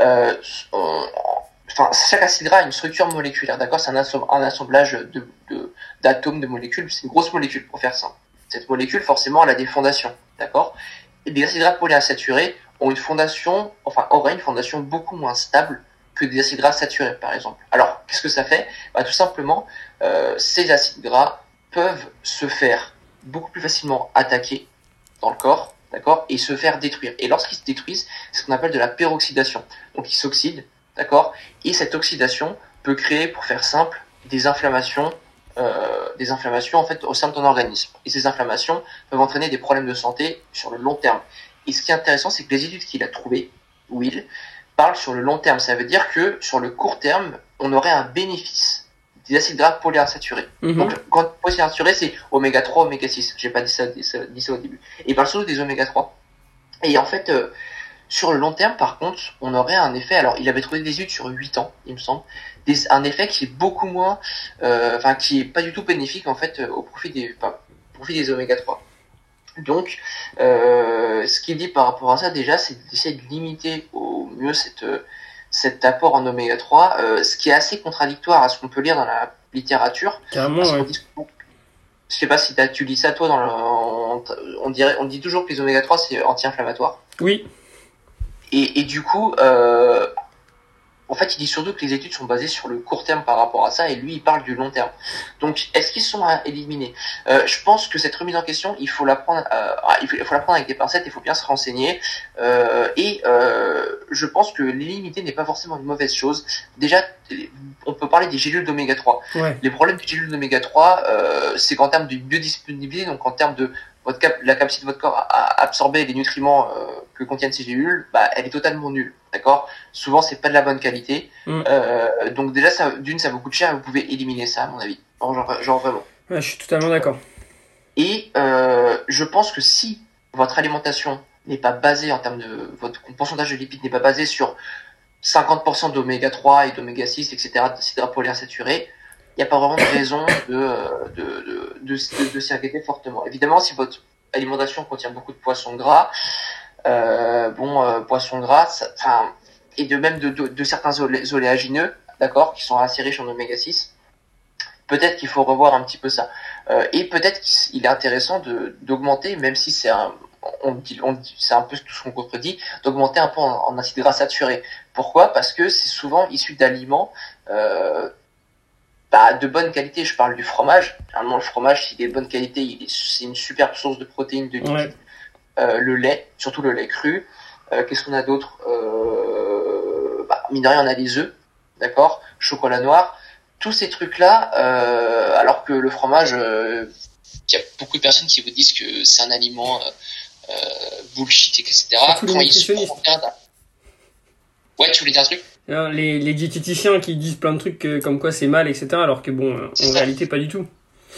euh, enfin chaque acide gras a une structure moléculaire, d'accord? C'est un, assemb- un assemblage d'atomes, de, molécules, c'est une grosse molécule pour faire simple. Cette molécule, forcément, elle a des fondations, d'accord? Et les acides gras polyinsaturés ont une fondation, enfin auraient une fondation beaucoup moins stable que des acides gras saturés, par exemple. Alors, qu'est-ce que ça fait? Bah, Tout simplement, euh, ces acides gras peuvent se faire beaucoup plus facilement attaquer dans le corps, d'accord, et se faire détruire. Et lorsqu'ils se détruisent, c'est ce qu'on appelle de la peroxydation. Donc, ils s'oxydent, d'accord, et cette oxydation peut créer, pour faire simple, des inflammations, euh, des inflammations en fait au sein de ton organisme. Et ces inflammations peuvent entraîner des problèmes de santé sur le long terme. Et ce qui est intéressant, c'est que les études qu'il a trouvées, Will, parlent sur le long terme. Ça veut dire que sur le court terme, on aurait un bénéfice des acides gras polyinsaturés. Mhm. Donc, quand polyinsaturé, c'est oméga 3, oméga 6. J'ai pas dit ça, dit ça, dit ça au début. Et il parle surtout des oméga 3. Et en fait, euh, sur le long terme, par contre, on aurait un effet. Alors, il avait trouvé des études sur 8 ans, il me semble. Des, un effet qui est beaucoup moins, euh, enfin, qui est pas du tout bénéfique, en fait, euh, au profit des, enfin, profit des oméga 3. Donc, euh, ce qu'il dit par rapport à ça, déjà, c'est d'essayer de limiter au mieux cette, cet apport en oméga 3, euh, ce qui est assez contradictoire à ce qu'on peut lire dans la littérature. Carrément, ouais. dit je sais pas si tu lis ça toi dans le, on, on dirait, on dit toujours que les oméga 3 c'est anti-inflammatoire. Oui, Et, et du coup, euh, en fait, il dit surtout que les études sont basées sur le court terme par rapport à ça, et lui, il parle du long terme. Donc, est-ce qu'ils sont à éliminer? Euh, Je pense que cette remise en question, il faut la prendre, euh, ah, il faut, il faut la prendre avec des pincettes, il faut bien se renseigner. Euh, et euh, je pense que l'éliminer n'est pas forcément une mauvaise chose. Déjà, on peut parler des gélules d'oméga 3. ouais. Les problèmes des gélules d'oméga 3, euh, c'est qu'en termes de biodisponibilité, donc en termes de votre cap la capacité de votre corps à, absorber les nutriments euh, que contiennent ces gélules, bah, elle est totalement nulle. D'accord? Souvent, c'est pas de la bonne qualité. Mm. Euh, donc déjà, ça, d'une, ça vous coûte cher et vous pouvez éliminer ça, à mon avis. Genre, vraiment. Ouais, je suis totalement d'accord. Et euh, je pense que si votre alimentation n'est pas basée en termes de votre pourcentage de lipides n'est pas basé sur 50% d'oméga 3 et d'oméga 6, etc., d'acides gras polyinsaturés, il n'y a pas vraiment de raison de, euh, de, de, de, de, s'y fortement. Évidemment, si votre alimentation contient beaucoup de poissons gras, euh, bon, euh, poissons gras, enfin, et de même de, de, de certains olé- oléagineux, d'accord, qui sont assez riches en oméga 6, peut-être qu'il faut revoir un petit peu ça. Euh, et peut-être qu'il est intéressant de d'augmenter, même si c'est un, on dit, on dit- c'est un peu tout ce qu'on contredit, d'augmenter un peu en, en acide gras saturé. Pourquoi? Parce que c'est souvent issu d'aliments euh, bah, de bonne qualité. Je parle du fromage. Généralement, le fromage, s'il est de bonne qualité, c'est une superbe source de protéines, de lipides. Ouais. Euh, le lait, surtout le lait cru. Euh, Qu'est-ce qu'on a d'autre? Euh, bah, Mine de rien, on a des œufs, d'accord? Chocolat noir. Tous ces trucs-là, euh, alors que le fromage, il y a beaucoup de personnes qui vous disent que c'est un aliment bullshit, etc. Les Quand il se Ouais, tu voulais dire un truc? Les, les diététiciens qui disent plein de trucs comme quoi c'est mal, etc. Alors que bon, en réalité, pas du tout.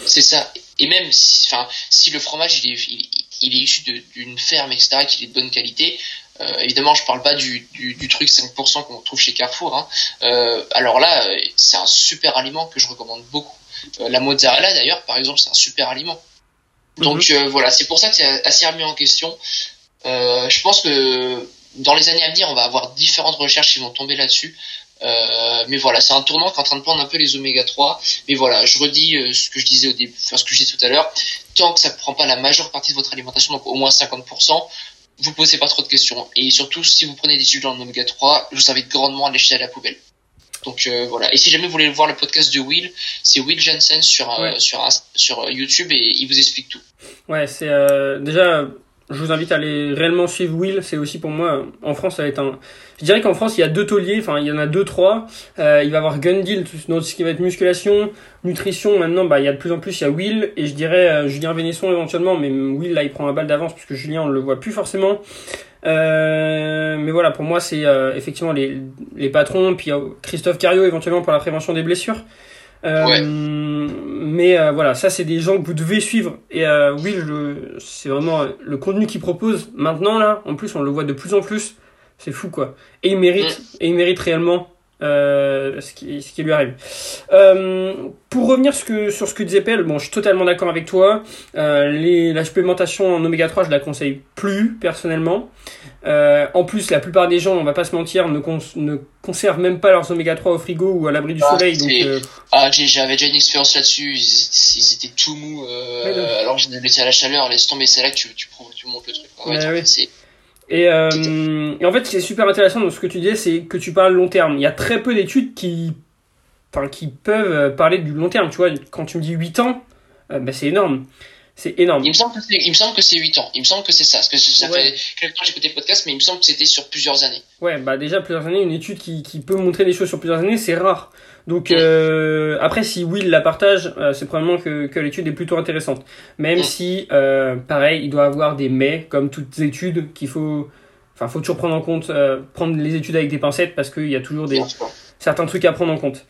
C'est ça. Et même si, enfin, si le fromage il est, il, est issu d'une ferme, etc., qu'il est de bonne qualité, euh, évidemment, je parle pas du, du, du truc 5% qu'on trouve chez Carrefour. Hein. Euh, alors là, c'est un super aliment que je recommande beaucoup. Euh, la mozzarella, d'ailleurs, par exemple, c'est un super aliment. Donc mhm. voilà, c'est pour ça que c'est assez remis en question. je pense que dans les années à venir, on va avoir différentes recherches qui vont tomber là-dessus. Euh, mais voilà, c'est un tournant qui est en train de prendre un peu les oméga 3. Mais voilà, je redis euh, ce que je disais au début, enfin ce que je disais tout à l'heure. Tant que ça ne prend pas la majeure partie de votre alimentation, donc au moins 50%, vous posez pas trop de questions. Et surtout, si vous prenez des huiles en oméga 3, je vous invite grandement à les jeter à la poubelle. Donc euh, voilà. Et si jamais vous voulez voir le podcast de Will, c'est Will Jensen sur sur sur YouTube et il vous explique tout. Ouais, c'est déjà je vous invite à aller réellement suivre Will. C'est aussi pour moi, en France, ça va être un. Je dirais qu'en France, il y a deux tauliers. Enfin, il y en a deux, trois. Euh, il va y avoir Gundil dans ce qui va être musculation, nutrition. Maintenant, bah, il y a de plus en plus, il y a Will et je dirais euh, Julien Vénesson éventuellement. Mais Will, là, il prend un balle d'avance puisque Julien, on le voit plus forcément. Euh, mais voilà, pour moi, c'est euh, effectivement les, les patrons. Puis Christophe Cario éventuellement pour la prévention des blessures. Euh, mais euh, voilà, ça c'est des gens que vous devez suivre. Et euh, oui, c'est vraiment le contenu qu'il propose maintenant là. En plus, on le voit de plus en plus. C'est fou quoi. Et il mérite, mm. et il mérite réellement euh, ce, qui, ce qui lui arrive. Euh, pour revenir que, sur ce que disait Pell, bon, je suis totalement d'accord avec toi. Euh, les, la supplémentation en oméga 3, je la conseille plus personnellement. En plus, la plupart des gens, on va pas se mentir, ne, ne conservent même pas leurs oméga 3 au frigo ou à l'abri du ah, soleil. Donc, ah, j'avais déjà une expérience là-dessus. Ils, ils, étaient tout mous. Alors, je les à la chaleur. Laisse tomber, c'est là que tu, tu, tu montes le truc. Ouais, et, euh, et, en fait, ce qui est super intéressant dans ce que tu disais, c'est que tu parles long terme. Il y a très peu d'études qui, enfin, qui peuvent parler du long terme. Tu vois, quand tu me dis 8 ans, euh, bah, c'est énorme. C'est énorme. Il me semble que c'est, il me semble que c'est 8 ans. Il me semble que c'est ça. Parce que ça fait quelques temps que écouté le podcast, mais il me semble que c'était sur plusieurs années. Ouais, bah déjà plusieurs années, une étude qui, qui peut montrer des choses sur plusieurs années, c'est rare. Donc euh, après, si Will la partage, euh, c'est probablement que, que l'étude est plutôt intéressante. Même si, euh, pareil, il doit avoir des mais, comme toutes études, qu'il faut... Enfin, faut toujours prendre en compte, prendre les études avec des pincettes, parce qu'il y a toujours des certains trucs à prendre en compte.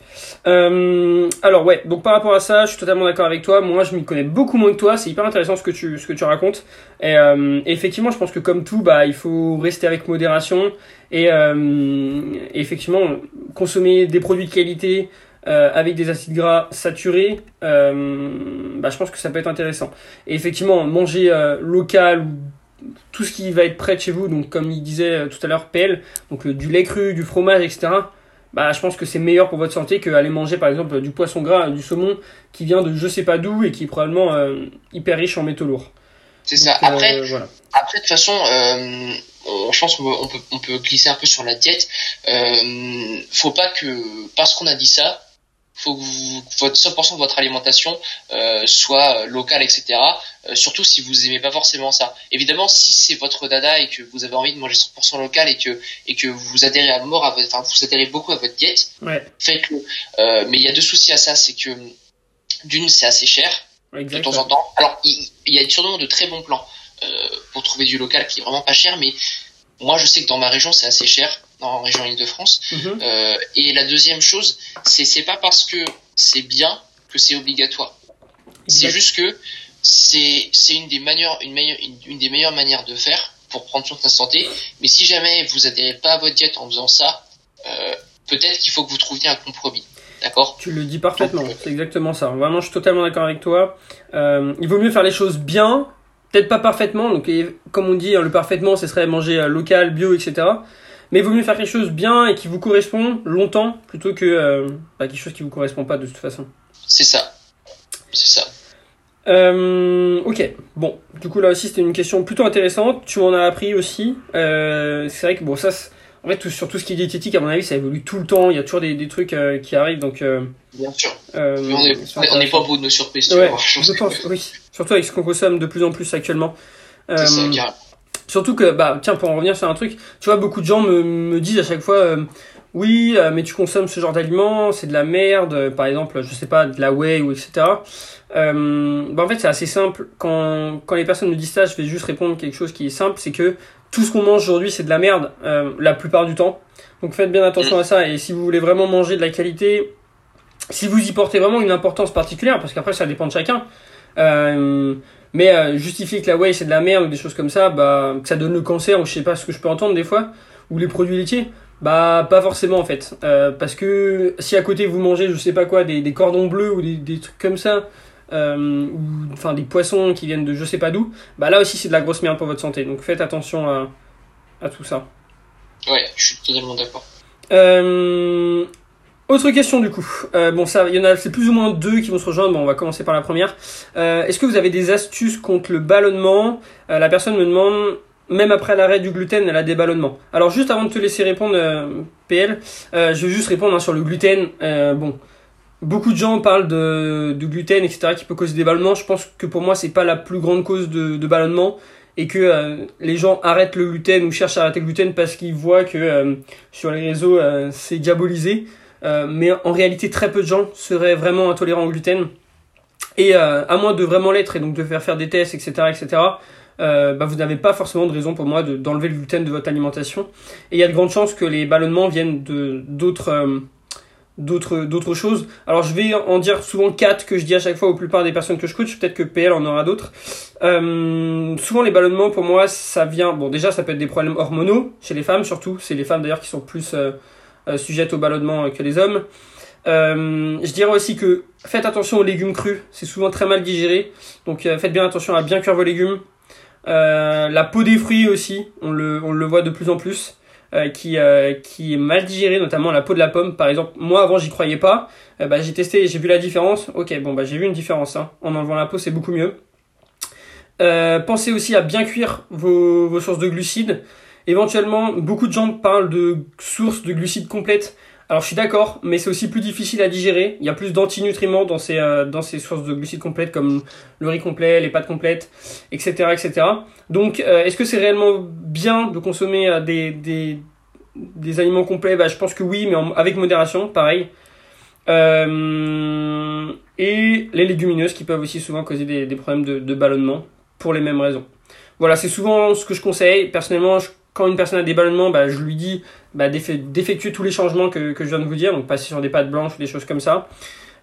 Euh, alors ouais, donc par rapport à ça, je suis totalement d'accord avec toi. Moi, je m'y connais beaucoup moins que toi. C'est hyper intéressant ce que tu ce que tu racontes. Et, euh, effectivement, je pense que comme tout, bah il faut rester avec modération et, euh, effectivement consommer des produits de qualité. Avec des acides gras saturés, bah, je pense que ça peut être intéressant. Et effectivement, manger local ou tout ce qui va être près de chez vous, donc comme il disait tout à l'heure, PL, donc du lait cru, du fromage, etc bah, je pense que c'est meilleur pour votre santé qu'aller manger par exemple du poisson gras, du saumon qui vient de je sais pas d'où et qui est probablement euh, hyper riche en métaux lourds. C'est ça. Après, euh, après, de toute façon, euh, je pense qu'on peut, on peut glisser un peu sur la diète. Euh, faut pas que, parce qu'on a dit ça, faut que vous, votre 100% de votre alimentation euh, soit locale, etc. Euh, surtout si vous aimez pas forcément ça. Évidemment, si c'est votre dada et que vous avez envie de manger 100% local et que et que vous adhérez à mort à votre, enfin vous adhérez beaucoup à votre diète, ouais. faites-le. Euh, mais il y a deux soucis à ça, c'est que d'une c'est assez cher de temps en temps. Alors il, il y a sûrement de très bons plans euh, pour trouver du local qui est vraiment pas cher, mais moi je sais que dans ma région c'est assez cher en région Île-de-France. Mhm. Euh, et la deuxième chose, c'est c'est pas parce que c'est bien que c'est obligatoire. C'est juste que c'est c'est une des manières une meilleure une, des meilleures manières de faire pour prendre soin de sa santé. Mais si jamais vous adhérez pas à votre diète en faisant ça, euh, peut-être qu'il faut que vous trouviez un compromis. D'accord? Tu le dis parfaitement, euh, c'est exactement ça. Vraiment, je suis totalement d'accord avec toi. Euh, il vaut mieux faire les choses bien, peut-être pas parfaitement. Donc, comme on dit, hein, le parfaitement, ce serait manger euh, local, bio, etc. Mais il vaut mieux faire quelque chose bien et qui vous correspond longtemps plutôt que euh, bah, quelque chose qui vous correspond pas de toute façon. C'est ça. C'est ça. Euh, ok, bon, du coup là aussi c'était une question plutôt intéressante. Tu m'en as appris aussi. Euh, c'est vrai que bon, ça, en fait, tout, sur tout ce qui est diététique, à mon avis, ça évolue tout le temps. Il y a toujours des, des trucs euh, qui arrivent, donc. Euh, Bien sûr. Euh, on n'est pas beau de nos surprises. Ouais, je pense, oui. Surtout avec ce qu'on consomme de plus en plus actuellement. Ça, Surtout que, bah, tiens, pour en revenir sur un truc, tu vois, beaucoup de gens me, me disent à chaque fois, euh, oui, mais tu consommes ce genre d'aliments, c'est de la merde, par exemple, je sais pas, de la whey ou etc. Euh, bah en fait, c'est assez simple. Quand, quand les personnes me disent ça, je vais juste répondre quelque chose qui est simple, c'est que tout ce qu'on mange aujourd'hui, c'est de la merde, euh, la plupart du temps. Donc faites bien attention à ça. Et si vous voulez vraiment manger de la qualité, si vous y portez vraiment une importance particulière, parce qu'après ça dépend de chacun, euh, mais euh, justifier que la whey c'est de la merde ou des choses comme ça, bah, que ça donne le cancer ou je sais pas ce que je peux entendre des fois, ou les produits laitiers, bah pas forcément en fait. Euh, parce que si à côté vous mangez je sais pas quoi, des, des cordons bleus ou des, des trucs comme ça, euh, ou enfin des poissons qui viennent de je sais pas d'où, bah là aussi c'est de la grosse merde pour votre santé. Donc faites attention à, à tout ça. Ouais, je suis totalement d'accord. Euh, autre question du coup. Bon, ça, il y en a, c'est plus ou moins deux qui vont se rejoindre. Bon, on va commencer par la première. Est-ce que vous avez des astuces contre le ballonnement? La personne me demande, même après l'arrêt du gluten, elle a des ballonnements. Alors, juste avant de te laisser répondre, PL, je vais juste répondre hein, sur le gluten. bon, beaucoup de gens parlent de, gluten, etc., qui peut causer des ballonnements. Je pense que pour moi, c'est pas la plus grande cause de, de ballonnement et que les gens arrêtent le gluten ou cherchent à arrêter le gluten parce qu'ils voient que sur les réseaux, c'est diabolisé. Euh, mais en réalité, très peu de gens seraient vraiment intolérants au gluten. Et euh, à moins de vraiment l'être et donc de faire faire des tests, etc., etc., euh, bah, vous n'avez pas forcément de raison pour moi d'enlever le gluten de votre alimentation. Et il y a de grandes chances que les ballonnements viennent de d'autres d'autres d'autres choses. Alors je vais en dire souvent quatre que je dis à chaque fois aux plupart des personnes que je coach. Peut-être que PL en aura d'autres. Euh, souvent les ballonnements pour moi ça vient bon déjà ça peut être des problèmes hormonaux chez les femmes surtout. C'est les femmes d'ailleurs qui sont plus euh, sujettes au ballonnement que les hommes. Euh, je dirais aussi que faites attention aux légumes crus, c'est souvent très mal digéré, donc euh, faites bien attention à bien cuire vos légumes. La peau des fruits aussi, on le, voit de plus en plus, qui, qui est mal digérée, notamment la peau de la pomme. Par exemple, moi avant j'y croyais pas, bah, j'ai testé j'ai vu la différence. Ok, bon bah j'ai vu une différence. Hein. En enlevant la peau, c'est beaucoup mieux. pensez aussi à bien cuire vos sources de glucides. Éventuellement, beaucoup de gens parlent de sources de glucides complètes. Alors je suis d'accord, mais c'est aussi plus difficile à digérer. Il y a plus d'antinutriments dans ces, euh, dans ces sources de glucides complètes comme le riz complet, les pâtes complètes, etc. etc. Donc euh, est-ce que c'est réellement bien de consommer euh, des, des, aliments complets? Bah, Je pense que oui, mais avec modération, pareil. et les légumineuses qui peuvent aussi souvent causer des, des problèmes de, de ballonnement pour les mêmes raisons. Voilà, c'est souvent ce que je conseille. Personnellement, je quand une personne a des ballonnements, bah, je lui dis bah, d'effectuer tous les changements que, je viens de vous dire, donc passer sur des pâtes blanches ou des choses comme ça,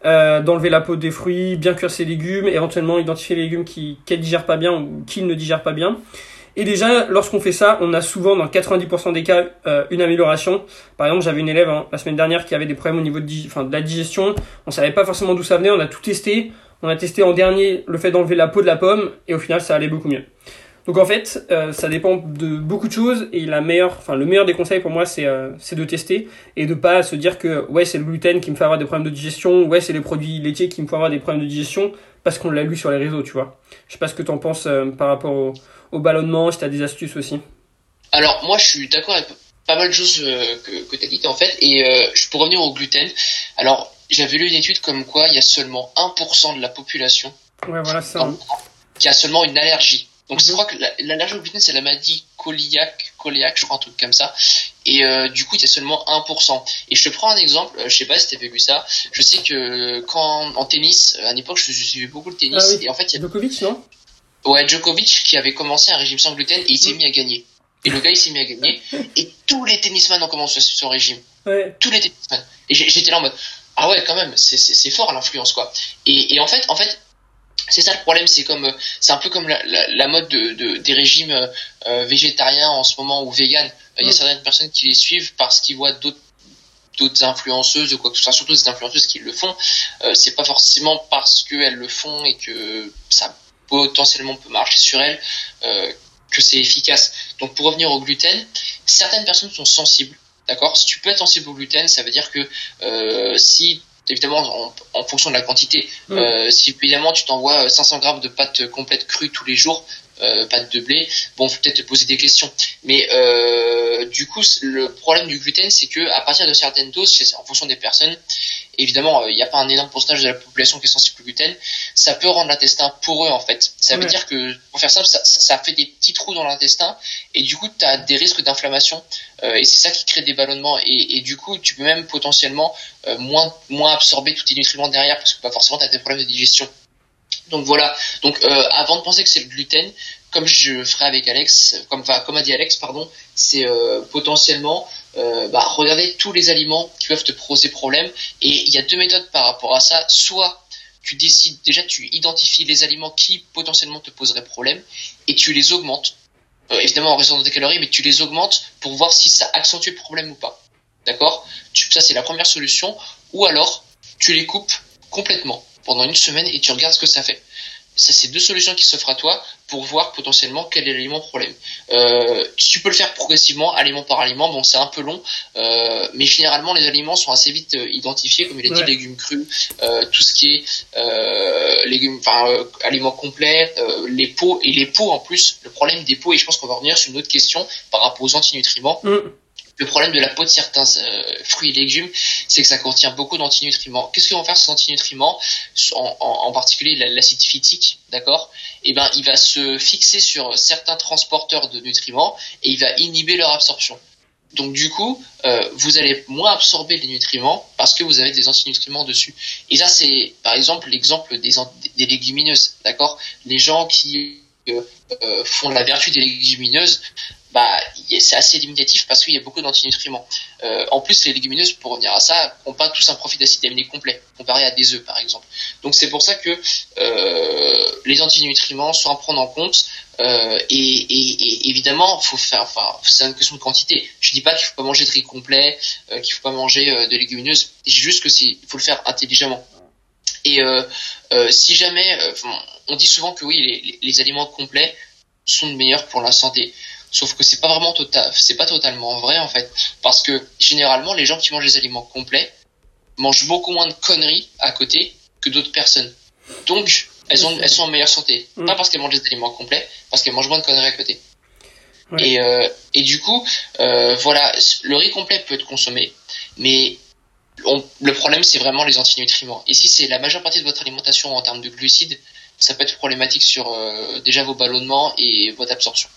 euh, d'enlever la peau des fruits, bien cuire ses légumes, éventuellement identifier les légumes qui qu'elle digère pas bien ou qu'ils ne digèrent pas bien. Et déjà, lorsqu'on fait ça, on a souvent, dans 90% des cas, euh, une amélioration. Par exemple, j'avais une élève hein, la semaine dernière qui avait des problèmes au niveau de, enfin, de la digestion. On savait pas forcément d'où ça venait. On a tout testé. On a testé en dernier le fait d'enlever la peau de la pomme et au final, ça allait beaucoup mieux. Donc en fait, euh, ça dépend de beaucoup de choses et la meilleure, enfin le meilleur des conseils pour moi, c'est euh, c'est de tester et de pas se dire que ouais c'est le gluten qui me fait avoir des problèmes de digestion, ouais c'est les produits laitiers qui me font avoir des problèmes de digestion parce qu'on l'a lu sur les réseaux, tu vois. Je sais pas ce que tu en penses euh, par rapport au, au ballonnement, si tu as des astuces aussi. Alors moi je suis d'accord avec pas mal de choses que, que tu as dites en fait et je peux revenir au gluten. Alors j'avais lu une étude comme quoi il y a seulement 1% de la population ouais, voilà ça. qui a seulement une allergie donc je crois que l'allergie au gluten c'est la maladie coliaque, coliaque, je crois un truc comme ça. Et euh, du coup, il y a seulement 1%. Et je te prends un exemple, euh, je sais pas si t'avais vu ça. Je sais que quand en tennis, à l'époque, je suivais beaucoup le tennis. Ah et en fait, il y a Djokovic, non? Ouais, Djokovic qui avait commencé un régime sans gluten et il s'est mm. mis à gagner. Et le gars, il s'est mis à gagner. [LAUGHS] Et tous les tennisman ont commencé son régime. Ouais. Tous les tennisman. Et j'étais là en mode, ah ouais, quand même, c'est fort l'influence, quoi. Et, et en fait, en fait, c'est ça le problème, c'est comme c'est un peu comme la, mode de, des régimes euh, euh, végétariens en ce moment ou vegan. Il y a mm. certaines personnes qui les suivent parce qu'ils voient d'autres d'autres influenceuses ou quoi que ce soit, surtout des influenceuses qui le font. Euh, c'est pas forcément parce qu'elles le font et que ça potentiellement peut marcher sur elles que c'est efficace. Donc pour revenir au gluten, certaines personnes sont sensibles. D'accord? Si tu peux être sensible au gluten, ça veut dire que si évidemment en, en, fonction de la quantité. Euh, si évidemment tu t'envoies 500 grammes de pâtes complètes crues tous les jours, euh, pâte de blé, bon, faut peut-être te poser des questions. Mais du coup, le problème du gluten, c'est que à partir de certaines doses, en fonction des personnes, évidemment, il n'y a pas un énorme pourcentage de la population qui est sensible au gluten, ça peut rendre l'intestin poreux en fait. Ça veut dire que, pour faire simple, ça, ça fait des petits trous dans l'intestin et du coup, tu as des risques d'inflammation et c'est ça qui crée des ballonnements et, et, du coup, tu peux même potentiellement moins, moins absorber tous tes nutriments derrière parce que pas forcément tu as des problèmes de digestion. Donc voilà. Donc euh, avant de penser que c'est le gluten, comme je ferai avec Alex, comme enfin, comme a dit Alex, pardon, c'est euh, potentiellement euh, bah, regarder tous les aliments qui peuvent te poser problème. Et il y a deux méthodes par rapport à ça. Soit tu décides déjà, tu identifies les aliments qui potentiellement te poseraient problème et tu les augmentes. évidemment en raison de tes calories, mais tu les augmentes pour voir si ça accentue le problème ou pas. D'accord? Ça c'est la première solution. Ou alors tu les coupes complètement pendant une semaine et tu regardes ce que ça fait. Ça, c'est deux solutions qui s'offrent à toi pour voir potentiellement quel est l'aliment problème. Euh, tu peux le faire progressivement, aliment par aliment. Bon, c'est un peu long, euh, mais généralement les aliments sont assez vite euh, identifiés, comme il a dit, légumes crus, euh, tout ce qui est euh, légumes, enfin euh, aliments complets, les pots et les pots en plus. Le problème des pots et je pense qu'on va revenir sur une autre question par rapport aux antinutriments. Mm. Le problème de la peau de certains euh, fruits et légumes, c'est que ça contient beaucoup d'antinutriments. Qu'est-ce qu'ils vont faire ces antinutriments, en, particulier l'acide phytique, d'accord? Eh ben, il va se fixer sur certains transporteurs de nutriments et il va inhiber leur absorption. Donc du coup, euh, vous allez moins absorber les nutriments parce que vous avez des antinutriments dessus. Et ça, c'est par exemple l'exemple des, légumineuses, d'accord? Les gens qui euh, font la vertu des légumineuses, bah, c'est assez limitatif parce qu'il y a beaucoup d'antinutriments. Euh, en plus, les légumineuses, pour revenir à ça, n'ont pas tous un profil d'acide aminé complet, comparé à des œufs, par exemple. Donc c'est pour ça que euh, les antinutriments sont à prendre en compte. Euh, et, et, et, évidemment, faut faire, enfin, c'est une question de quantité. Je dis pas qu'il faut pas manger de riz complet, euh, qu'il faut pas manger euh, de légumineuses. Dis juste que c'est, faut le faire intelligemment. Et si jamais, on dit souvent que oui, les, les aliments complets sont meilleurs pour la santé. Sauf que c'est pas vraiment total, c'est pas totalement vrai en fait, parce que généralement les gens qui mangent des aliments complets mangent beaucoup moins de conneries à côté que d'autres personnes. Donc elles ont, elles sont en meilleure santé, mm. pas parce qu'elles mangent des aliments complets, parce qu'elles mangent moins de conneries à côté. Et, euh, et du coup, euh, voilà, le riz complet peut être consommé, mais le problème c'est vraiment les antinutriments. Et si c'est la majeure partie de votre alimentation en termes de glucides, ça peut être problématique sur euh, déjà vos ballonnements et votre absorption.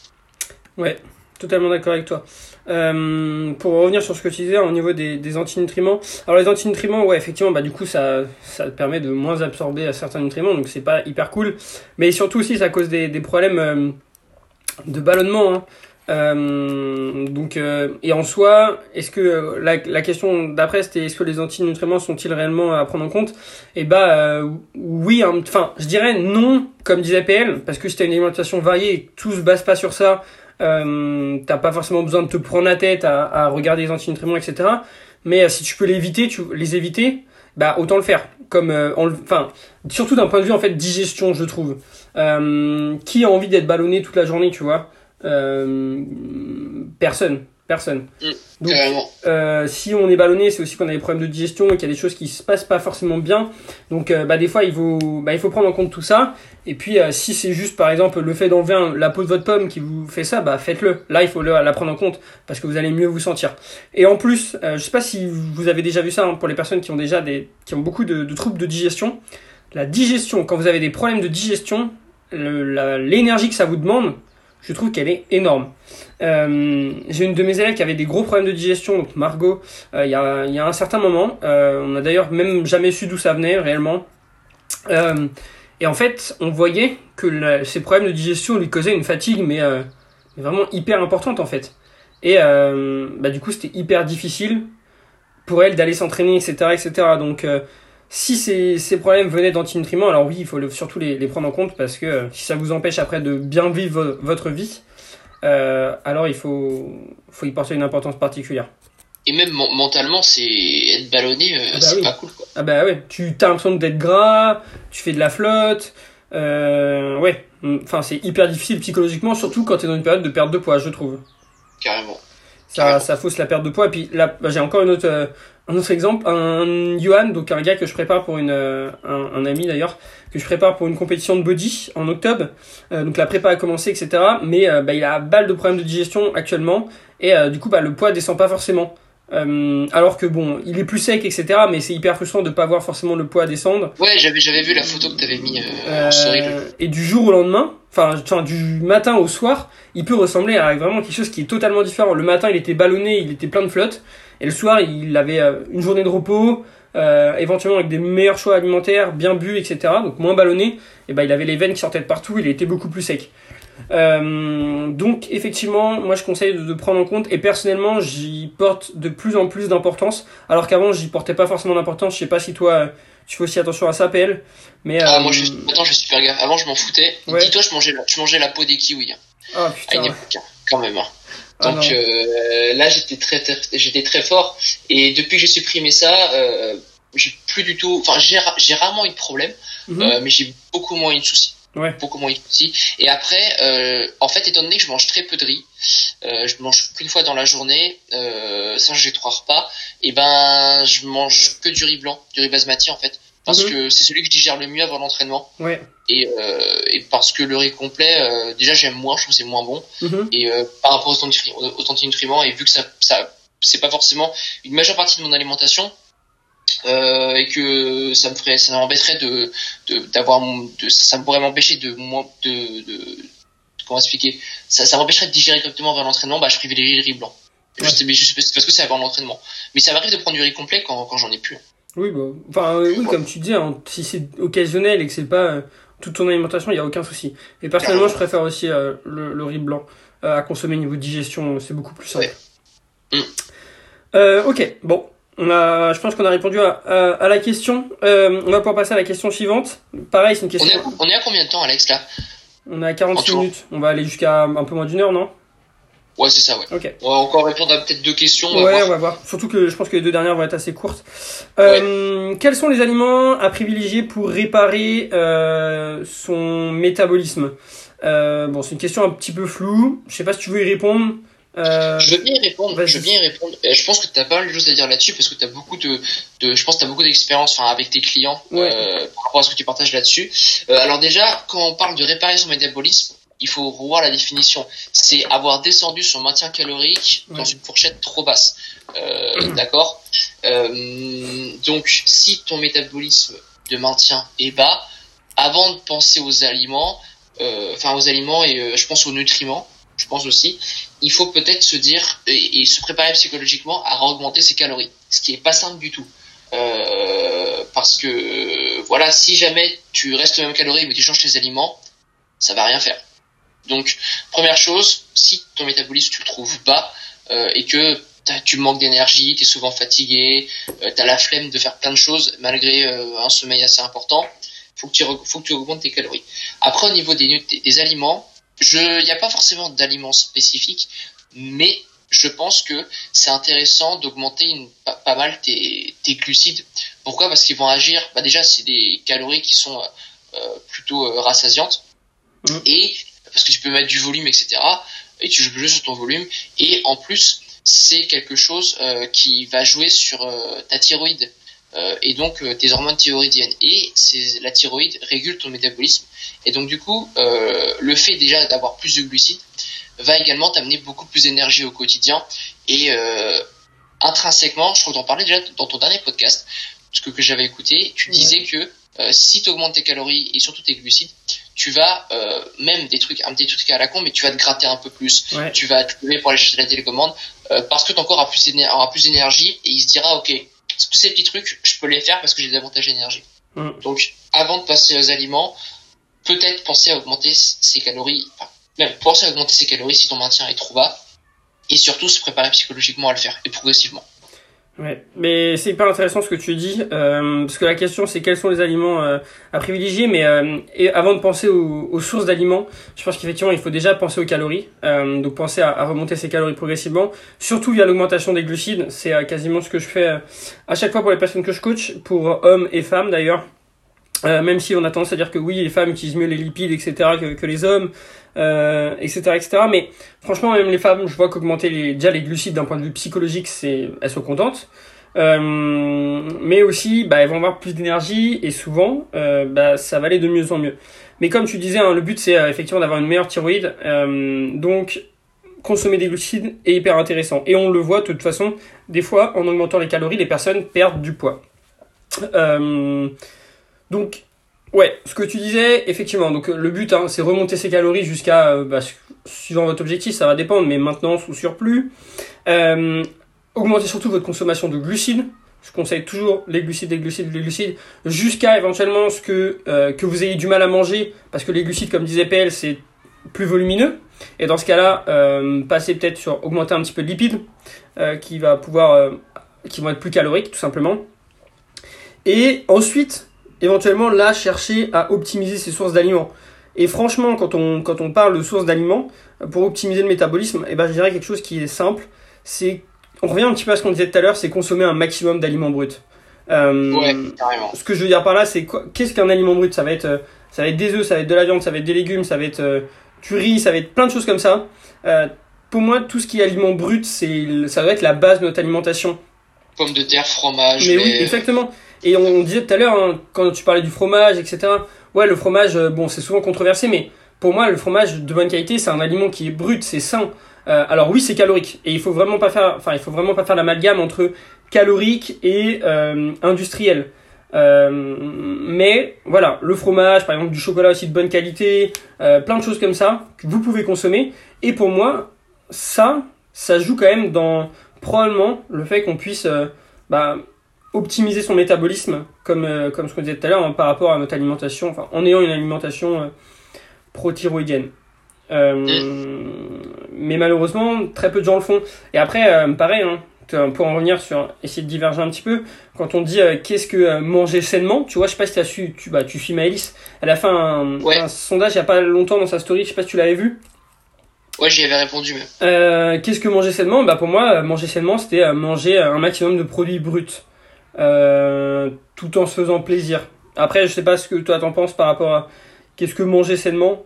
Ouais, totalement d'accord avec toi. Euh, pour revenir sur ce que tu disais au niveau des, des antinutriments, alors les antinutriments, ouais, effectivement, bah du coup ça ça permet de moins absorber certains nutriments, donc c'est pas hyper cool. Mais surtout aussi ça cause des, des problèmes euh, de ballonnement. Hein. Euh, donc euh, et en soi, est-ce que euh, la, la question d'après c'était est-ce que les antinutriments sont-ils réellement à prendre en compte? Et eh bah oui, hein, enfin je dirais non, comme disait PL, parce que t'as une alimentation variée et tout se base pas sur ça, euh, t'as pas forcément besoin de te prendre la tête à, regarder les antinutriments, etc. Mais euh, si tu peux les éviter, tu les éviter, bah autant le faire. Comme, euh, enfin, surtout d'un point de vue en fait digestion, je trouve. Qui a envie d'être ballonné toute la journée, tu vois? Personne personne. Mm, Donc, euh, si on est ballonné, c'est aussi qu'on a des problèmes de digestion et qu'il y a des choses qui se passent pas forcément bien. Donc, euh, bah, des fois, il faut, bah, il faut prendre en compte tout ça. Et puis, euh, si c'est juste, par exemple, le fait d'enlever la peau de votre pomme qui vous fait ça, bah, faites-le. Là, il faut le, la prendre en compte parce que vous allez mieux vous sentir. Et en plus, je sais pas si vous avez déjà vu ça hein, pour les personnes qui ont déjà des, qui ont beaucoup de, de troubles de digestion. La digestion, quand vous avez des problèmes de digestion, l'énergie que ça vous demande, je trouve qu'elle est énorme. Euh, j'ai une de mes élèves qui avait des gros problèmes de digestion, donc Margot, euh, il, y a, un certain moment. Euh, on a d'ailleurs même jamais su d'où ça venait réellement. Et en fait, on voyait que ces problèmes de digestion lui causaient une fatigue, mais vraiment hyper importante en fait. Et bah, du coup, c'était hyper difficile pour elle d'aller s'entraîner, etc., etc. Donc si ces, ces problèmes venaient d'antinutriments, alors oui, il faut surtout les, les, prendre en compte parce que euh, si ça vous empêche après de bien vivre votre vie, euh, alors il faut, faut y porter une importance particulière. Et même mentalement, c'est être ballonné, euh, ah bah c'est pas cool. Quoi. Ah bah ouais, tu as l'impression d'être gras, tu fais de la flotte, euh, ouais, enfin c'est hyper difficile psychologiquement, surtout quand tu es dans une période de perte de poids, je trouve. Carrément. ça, ça fausse la perte de poids. Et puis là, bah, j'ai encore une autre, un autre exemple, un Johan, donc un gars que je prépare pour une, euh, un, ami d'ailleurs, que je prépare pour une compétition de body en octobre. Euh, donc la prépa a commencé, etc. Mais bah, il a balle de problèmes de digestion actuellement et du coup bah, le poids descend pas forcément. Euh, alors que bon, il est plus sec, etc. Mais c'est hyper frustrant de pas voir forcément le poids descendre. Ouais, j'avais j'avais vu la photo que t'avais mis euh, en story. Et du jour au lendemain, enfin, du matin au soir, il peut ressembler à vraiment quelque chose qui est totalement différent. Le matin, il était ballonné, il était plein de flotte, et le soir, il avait euh, une journée de repos, euh, éventuellement avec des meilleurs choix alimentaires, bien bu, etc. Donc moins ballonné. Et ben, il avait les veines qui sortaient de partout, il était beaucoup plus sec. Euh, donc effectivement, moi je conseille de, prendre en compte et personnellement j'y porte de plus en plus d'importance alors qu'avant j'y portais pas forcément d'importance. Je sais pas si toi tu fais aussi attention à ça, PL. Mais ah, moi je, attends, je suis super gaffe. Avant je m'en foutais. Dis-toi, je mangeais, je mangeais la peau des kiwis. Hein. Ah putain. À hein, quand même. Hein. Ah, Donc euh, là j'étais très, j'étais très fort et depuis que j'ai supprimé ça, euh, j'ai plus du tout. Enfin j'ai rarement eu de problème, mhm. euh, mais j'ai beaucoup moins eu de soucis. Ouais. Beaucoup moins ici. Et après, euh, en fait, étant donné que je mange très peu de riz, euh, je mange qu'une fois dans la journée, euh, ça j'ai trois repas, et ben je mange que du riz blanc, du riz basmati en fait, parce mhm. que c'est celui que je digère le mieux avant l'entraînement. Ouais. Et, euh, et parce que le riz complet, euh, déjà j'aime moins, je trouve c'est moins bon. Mhm. Et euh, par rapport aux antinutriments, et vu que ça, ça c'est pas forcément une majeure partie de mon alimentation, euh, et que ça me ferait ça m'embêterait de d'avoir ça, me pourrait m'empêcher de moi de, de, comment expliquer? Ça, ça m'empêcherait de digérer correctement avant l'entraînement bah je privilégie le riz blanc. Ouais. je, je, parce que c'est avant l'entraînement. Mais ça m'arrive de prendre du riz complet quand, quand j'en ai plus oui bah enfin euh, oui comme tu dis hein, si c'est occasionnel et que c'est pas euh, toute ton alimentation il y a aucun souci. Et personnellement je préfère aussi euh, le, le, riz blanc à consommer niveau de digestion c'est beaucoup plus simple. Ouais. mm. ok bon on a, je pense qu'on a répondu à, à, la question. Euh, on va pouvoir passer à la question suivante. Pareil, c'est une question. On est, on est, à combien de temps, Alex, là? On est à 46 minutes. On va aller jusqu'à un peu moins d'une heure, non? Ouais, c'est ça, ouais. On va encore répondre à peut-être deux questions. On ouais, va on va voir. Surtout que je pense que les deux dernières vont être assez courtes. Euh, ouais. Quels sont les aliments à privilégier pour réparer euh, son métabolisme? Bon, c'est une question un petit peu floue. Je sais pas si tu veux y répondre. Euh, je veux bien y répondre. Je veux bien y répondre. je pense que tu as pas mal de choses à dire là-dessus parce que tu as beaucoup de, de, je pense que as beaucoup d'expérience enfin avec tes clients ouais. euh, par rapport à ce que tu partages là-dessus. Euh, alors déjà, quand on parle de réparer son métabolisme, il faut revoir la définition. C'est avoir descendu son maintien calorique ouais. dans une fourchette trop basse. Euh, [CLEARS THROAT] D'accord? Euh, donc, si ton métabolisme de maintien est bas, avant de penser aux aliments, euh, enfin aux aliments et je pense aux nutriments je pense aussi, il faut peut-être se dire et, se préparer psychologiquement à augmenter ses calories, ce qui est pas simple du tout. Euh, parce que voilà, si jamais tu restes aux mêmes calories mais tu changes tes aliments, ça va rien faire. Donc première chose, si ton métabolisme tu le trouves bas euh, et que tu manques d'énergie, tu es souvent fatigué, euh, tu as la flemme de faire plein de choses malgré un sommeil assez important, faut que tu faut que tu augmentes tes calories. Après au niveau des, des aliments, il n'y a pas forcément d'aliments spécifiques, mais je pense que c'est intéressant d'augmenter pas, pas, mal tes, tes, glucides. Pourquoi? Parce qu'ils vont agir. Bah déjà, c'est des calories qui sont euh, plutôt euh, rassasiantes. Mmh. Et parce que tu peux mettre du volume, etc. Et tu joues sur ton volume. Et en plus, c'est quelque chose euh, qui va jouer sur euh, ta thyroïde. Euh, et donc tes hormones thyroïdiennes. Et la thyroïde régule ton métabolisme. Et donc du coup, euh, le fait déjà d'avoir plus de glucides va également t'amener beaucoup plus d'énergie au quotidien. Et euh, intrinsèquement, je crois que t'en parlais déjà dans ton dernier podcast, ce que, que j'avais écouté, tu ouais. disais que euh, si tu augmentes tes calories et surtout tes glucides, tu vas euh, même des trucs, un petit truc à la con, mais tu vas te gratter un peu plus. Ouais. Tu vas te lever pour aller chercher la télécommande euh, parce que ton corps aura plus, aura plus d'énergie et il se dira ok, tous ces petits trucs, je peux les faire parce que j'ai davantage d'énergie. Mm. Donc, avant de passer aux aliments, peut-être penser à augmenter ses calories, enfin, même penser à augmenter ses calories si ton maintien est trop bas, et surtout se préparer psychologiquement à le faire, et progressivement. Ouais, mais c'est hyper intéressant ce que tu dis, euh, parce que la question c'est quels sont les aliments euh, à privilégier, mais euh, et avant de penser aux, aux sources d'aliments, je pense qu'effectivement il faut déjà penser aux calories, euh, donc penser à, à, remonter ses calories progressivement, surtout via l'augmentation des glucides, c'est quasiment ce que je fais à chaque fois pour les personnes que je coach, pour hommes et femmes d'ailleurs. Même si on a tendance à dire que oui, les femmes utilisent mieux les lipides, etc., que, les hommes, etc., etc. Mais franchement, même les femmes, je vois qu'augmenter les, déjà les glucides d'un point de vue psychologique, c'est, elles sont contentes. mais aussi, bah, elles vont avoir plus d'énergie et souvent, bah, ça va aller de mieux en mieux. Mais comme tu disais, hein, le but c'est effectivement d'avoir une meilleure thyroïde. donc consommer des glucides est hyper intéressant. Et on le voit de toute façon, des fois, en augmentant les calories, les personnes perdent du poids. Euh, donc, ouais, ce que tu disais, effectivement, donc le but, hein, c'est remonter ses calories jusqu'à, euh, bah, suivant votre objectif, ça va dépendre, mais maintenant sous surplus. Euh, augmenter surtout votre consommation de glucides. Je conseille toujours les glucides, les glucides, les glucides, jusqu'à éventuellement ce que, que vous ayez du mal à manger, parce que les glucides, comme disait PL, c'est plus volumineux. Et dans ce cas-là, euh, passer peut-être sur augmenter un petit peu de lipides, euh, qui va pouvoir, euh, qui vont être plus caloriques tout simplement. Et ensuite, éventuellement là, chercher à optimiser ses sources d'aliments. Et franchement, quand on, quand on parle de sources d'aliments, pour optimiser le métabolisme, eh ben, je dirais quelque chose qui est simple, c'est, on revient un petit peu à ce qu'on disait tout à l'heure, c'est consommer un maximum d'aliments bruts. ouais, carrément. Ce que je veux dire par là, c'est qu'est-ce qu'un aliment brut? Ça va être, ça va être des œufs, ça va être de la viande, ça va être des légumes, ça va être du riz, ça va être plein de choses comme ça. Euh, pour moi, tout ce qui est aliment brut, c'est, ça doit être la base de notre alimentation. Pommes de terre, fromage. Mais oui, exactement. Et on, disait tout à l'heure, hein, quand tu parlais du fromage, etc. Ouais, le fromage, euh, bon, c'est souvent controversé, mais pour moi, le fromage de bonne qualité, c'est un aliment qui est brut, c'est sain. Euh, alors oui, c'est calorique, et il faut vraiment pas faire, enfin, il faut vraiment pas faire l'amalgame entre calorique et industriel. Euh, mais voilà, le fromage, par exemple du chocolat aussi de bonne qualité, plein de choses comme ça que vous pouvez consommer. Et pour moi, ça, ça joue quand même dans probablement le fait qu'on puisse bah, optimiser son métabolisme, comme, comme ce qu'on disait tout à l'heure, hein, par rapport à notre alimentation, enfin, en ayant une alimentation pro-thyroïdienne. mais malheureusement, très peu de gens le font. Et après, pareil, hein, pour en revenir sur essayer de diverger un petit peu. Quand on dit euh, qu'est-ce que euh, manger sainement tu vois je sais pas si as su tu bah tu suis Maëlys elle a fait un, sondage il y a pas longtemps dans sa story je sais pas si tu l'avais vu. Ouais j'y avais répondu euh, qu'est-ce que manger sainement? Bah pour moi manger sainement c'était manger un maximum de produits bruts tout en se faisant plaisir. Après je sais pas ce que toi t'en penses par rapport à qu'est-ce que manger sainement.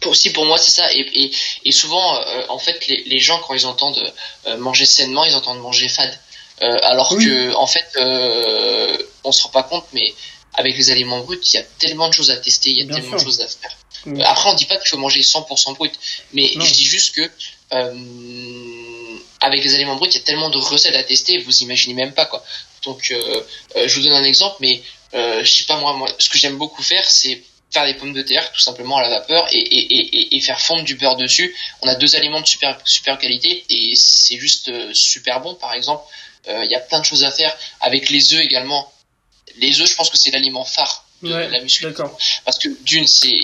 Pour, si pour moi c'est ça. Et, et, et souvent euh, en fait les, les, gens quand ils entendent euh, manger sainement ils entendent manger fade. Euh, alors que en fait on se rend pas compte mais avec les aliments bruts il y a tellement de choses à tester il y a tellement de choses à faire. Après on dit pas qu'il faut manger 100% brut mais je dis juste que avec les aliments bruts il y a tellement de recettes à tester vous imaginez même pas quoi donc je vous donne un exemple mais je sais pas moi, moi ce que j'aime beaucoup faire c'est faire des pommes de terre tout simplement à la vapeur et, et, et, faire fondre du beurre dessus. On a deux aliments de super, super qualité et c'est juste euh, super bon. Par exemple, euh, il y a plein de choses à faire avec les œufs également. Les œufs, je pense que c'est l'aliment phare de la musculation. Parce que d'une, c'est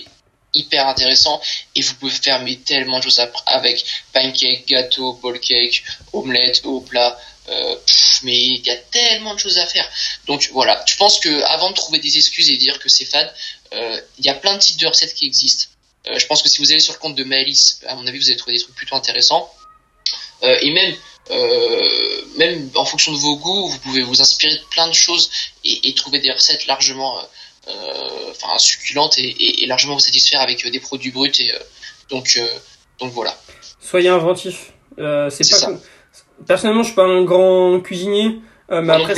hyper intéressant et vous pouvez faire mais tellement de choses avec pancake, gâteau, bowl cake, omelette, au plat. Euh, mais il y a tellement de choses à faire. Donc voilà, je pense que avant de trouver des excuses et dire que c'est fade, euh, il y a plein de types de recettes qui existent. Euh, je pense que si vous allez sur le compte de Maëlys, à mon avis, vous allez trouver des trucs plutôt intéressants. et même, même en fonction de vos goûts, vous pouvez vous inspirer de plein de choses et, trouver des recettes largement enfin succulentes et, largement vous satisfaire avec des produits bruts. Et, donc, donc voilà. Soyez inventif. c'est pas ça. Personnellement, je suis pas un grand cuisinier, euh, mais après,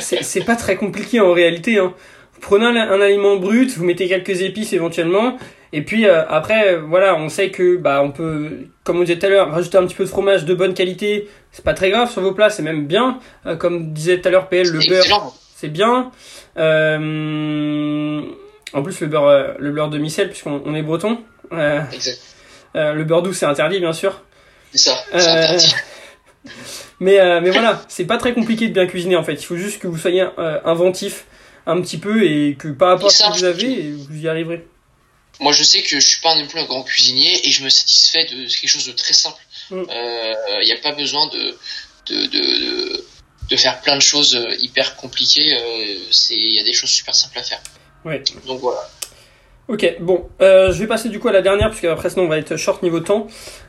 c'est pas très compliqué en réalité. Hein. Vous prenez un, aliment brut, vous mettez quelques épices éventuellement, et puis euh, après, voilà, on sait que bah on peut, comme on disait tout à l'heure, rajouter un petit peu de fromage de bonne qualité. C'est pas très grave sur vos plats, c'est même bien. Euh, comme disait tout à l'heure PL, le beurre, c'est bien. en plus, le beurre, le beurre de micelle, puisqu'on est breton. le beurre doux, c'est interdit, bien sûr. C'est ça. Mais, euh, mais voilà, c'est pas très compliqué de bien cuisiner en fait. Il faut juste que vous soyez euh, inventif un petit peu et que par rapport à ce que vous avez, vous y arriverez. Moi, je sais que je suis pas non plus un grand cuisinier et je me satisfais de quelque chose de très simple. Il mm. n'y euh, a pas besoin de de, de, de, faire plein de choses hyper compliquées. Il y a des choses super simples à faire. Ouais. Donc voilà. Ok, bon, euh, je vais passer du coup à la dernière, puisque après sinon on va être short niveau temps.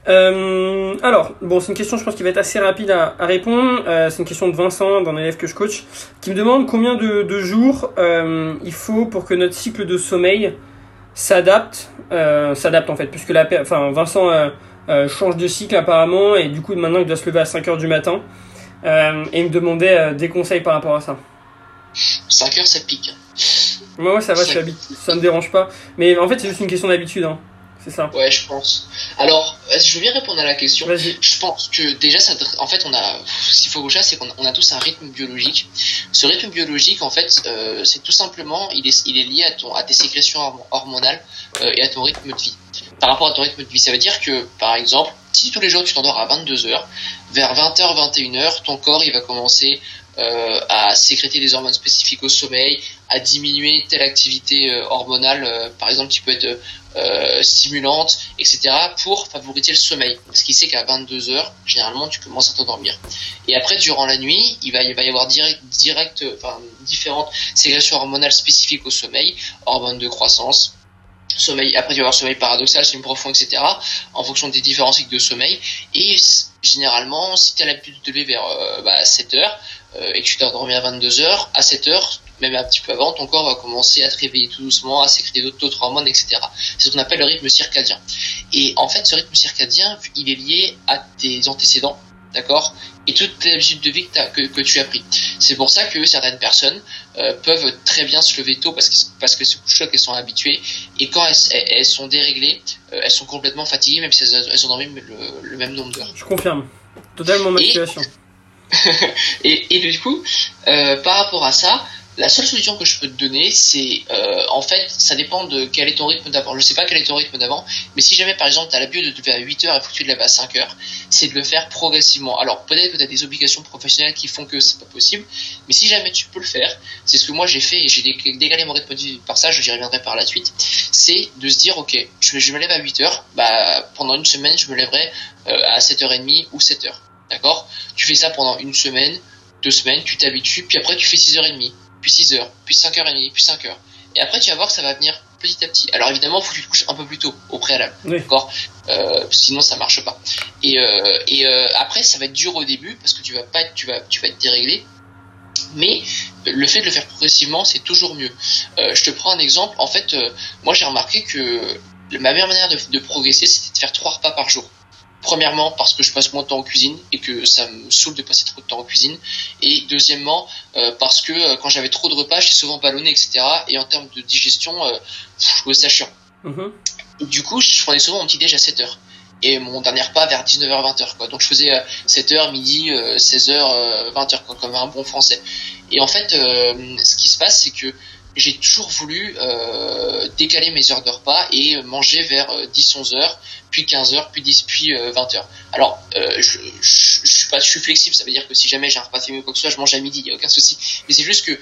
Euh, alors, bon, c'est une question je pense qui va être assez rapide à, à répondre. Euh, c'est une question de Vincent, d'un élève que je coach, qui me demande combien de, de jours euh, il faut pour que notre cycle de sommeil s'adapte, euh, s'adapte en fait, puisque la, enfin, Vincent euh, change de cycle apparemment, et du coup maintenant il doit se lever à 5h du matin, et il me demandait des conseils par rapport à ça. 5 heures, ça pique. Moi, ouais, ça va, habitué, ça me dérange pas. Mais en fait, c'est juste une question d'habitude, hein. C'est ça. Ouais, je pense. Alors, je veux bien répondre à la question. Je pense que déjà, ça, en fait, on a, ce qu'il faut déjà, c'est qu'on a, on a tous un rythme biologique. Ce rythme biologique, en fait, euh, c'est tout simplement, il est, il est lié à ton, à tes sécrétions horm- hormonales euh, et à ton rythme de vie. Par rapport à ton rythme de vie, ça veut dire que, par exemple, si tous les jours tu t'endors à 22 heures, vers 20h, 21h, ton corps, il va commencer euh, à sécréter des hormones spécifiques au sommeil, à diminuer telle activité euh, hormonale, euh, par exemple, qui peut être stimulante, etc., pour favoriser le sommeil. Parce qu'il sait qu'à 22 heures, généralement, tu commences à t'endormir. Et après, durant la nuit, il va, y avoir direct, différentes sécrétions hormonales spécifiques au sommeil, hormones de croissance, sommeil, après il va y avoir sommeil paradoxal, sommeil profond, etc., en fonction des différents cycles de sommeil. Et généralement, si tu as l'habitude de te lever vers euh, bah, 7 heures et que tu t'es endormi à 22 heures, à 7 heures, même un petit peu avant, ton corps va commencer à te réveiller tout doucement, à sécréter d'autres hormones, etc. C'est ce qu'on appelle le rythme circadien. Et en fait, ce rythme circadien, il est lié à tes antécédents, d'accord? Et toutes tes habitudes de vie que, que, que tu as pris. C'est pour ça que certaines personnes euh, peuvent très bien se lever tôt parce que parce que c'est qu'elles sont habituées et quand elles, sont déréglées, euh, elles sont complètement fatiguées même si elles, elles ont dormi le, le même nombre d'heures. Je confirme. Totalement ma situation. Et, [LAUGHS] et du coup, euh, par rapport à ça, la seule solution que je peux te donner, c'est euh, en fait, ça dépend de quel est ton rythme d'avant. Je sais pas quel est ton rythme d'avant, mais si jamais par exemple tu as l'habitude de te lever à 8 heures et faut que tu te lèves à 5 heures, c'est de le faire progressivement. Alors peut-être que tu as des obligations professionnelles qui font que c'est pas possible, mais si jamais tu peux le faire, c'est ce que moi j'ai fait et j'ai dé- décalé mon rythme de vie par ça, j'y reviendrai par la suite, c'est de se dire ok, je, je me lève à 8 heures, bah pendant une semaine je me lèverai euh, à 7h30 ou 7 heures. D'accord? Tu fais ça pendant une semaine, deux semaines, tu t'habitues, puis après tu fais 6h30, puis 6h, puis 5h30, puis 5h. Et après tu vas voir que ça va venir petit à petit. Alors évidemment, il faut que tu te couches un peu plus tôt, au préalable. Oui. D'accord? Euh, Sinon ça marche pas. Et, euh, et euh, après ça va être dur au début, parce que tu vas pas être, tu vas, tu vas être déréglé. Mais le fait de le faire progressivement, c'est toujours mieux. Euh, je te prends un exemple. En fait, euh, moi j'ai remarqué que ma meilleure manière de, de progresser, c'était de faire trois repas par jour. Premièrement, parce que je passe moins de temps en cuisine et que ça me saoule de passer trop de temps en cuisine. Et deuxièmement, euh, parce que euh, quand j'avais trop de repas, j'étais souvent ballonné, etc. Et en termes de digestion, euh, pff, je trouvais ça chiant. Mhm. Et du coup, je prenais souvent mon petit déj à 7h. Et mon dernier repas vers 19h-20h. Quoi. Donc je faisais euh, 7h, midi, euh, 16h, 20h, quoi, comme un bon français. Et en fait, euh, ce qui se passe, c'est que j'ai toujours voulu euh, décaler mes heures de repas et manger vers 10-11h, puis 15h, puis 10, puis 20h. Alors, euh, je, je, suis pas, je suis flexible, ça veut dire que si jamais j'ai un repas féminin ou quoi que ce soit, je mange à midi, il n'y a aucun souci. Mais c'est juste que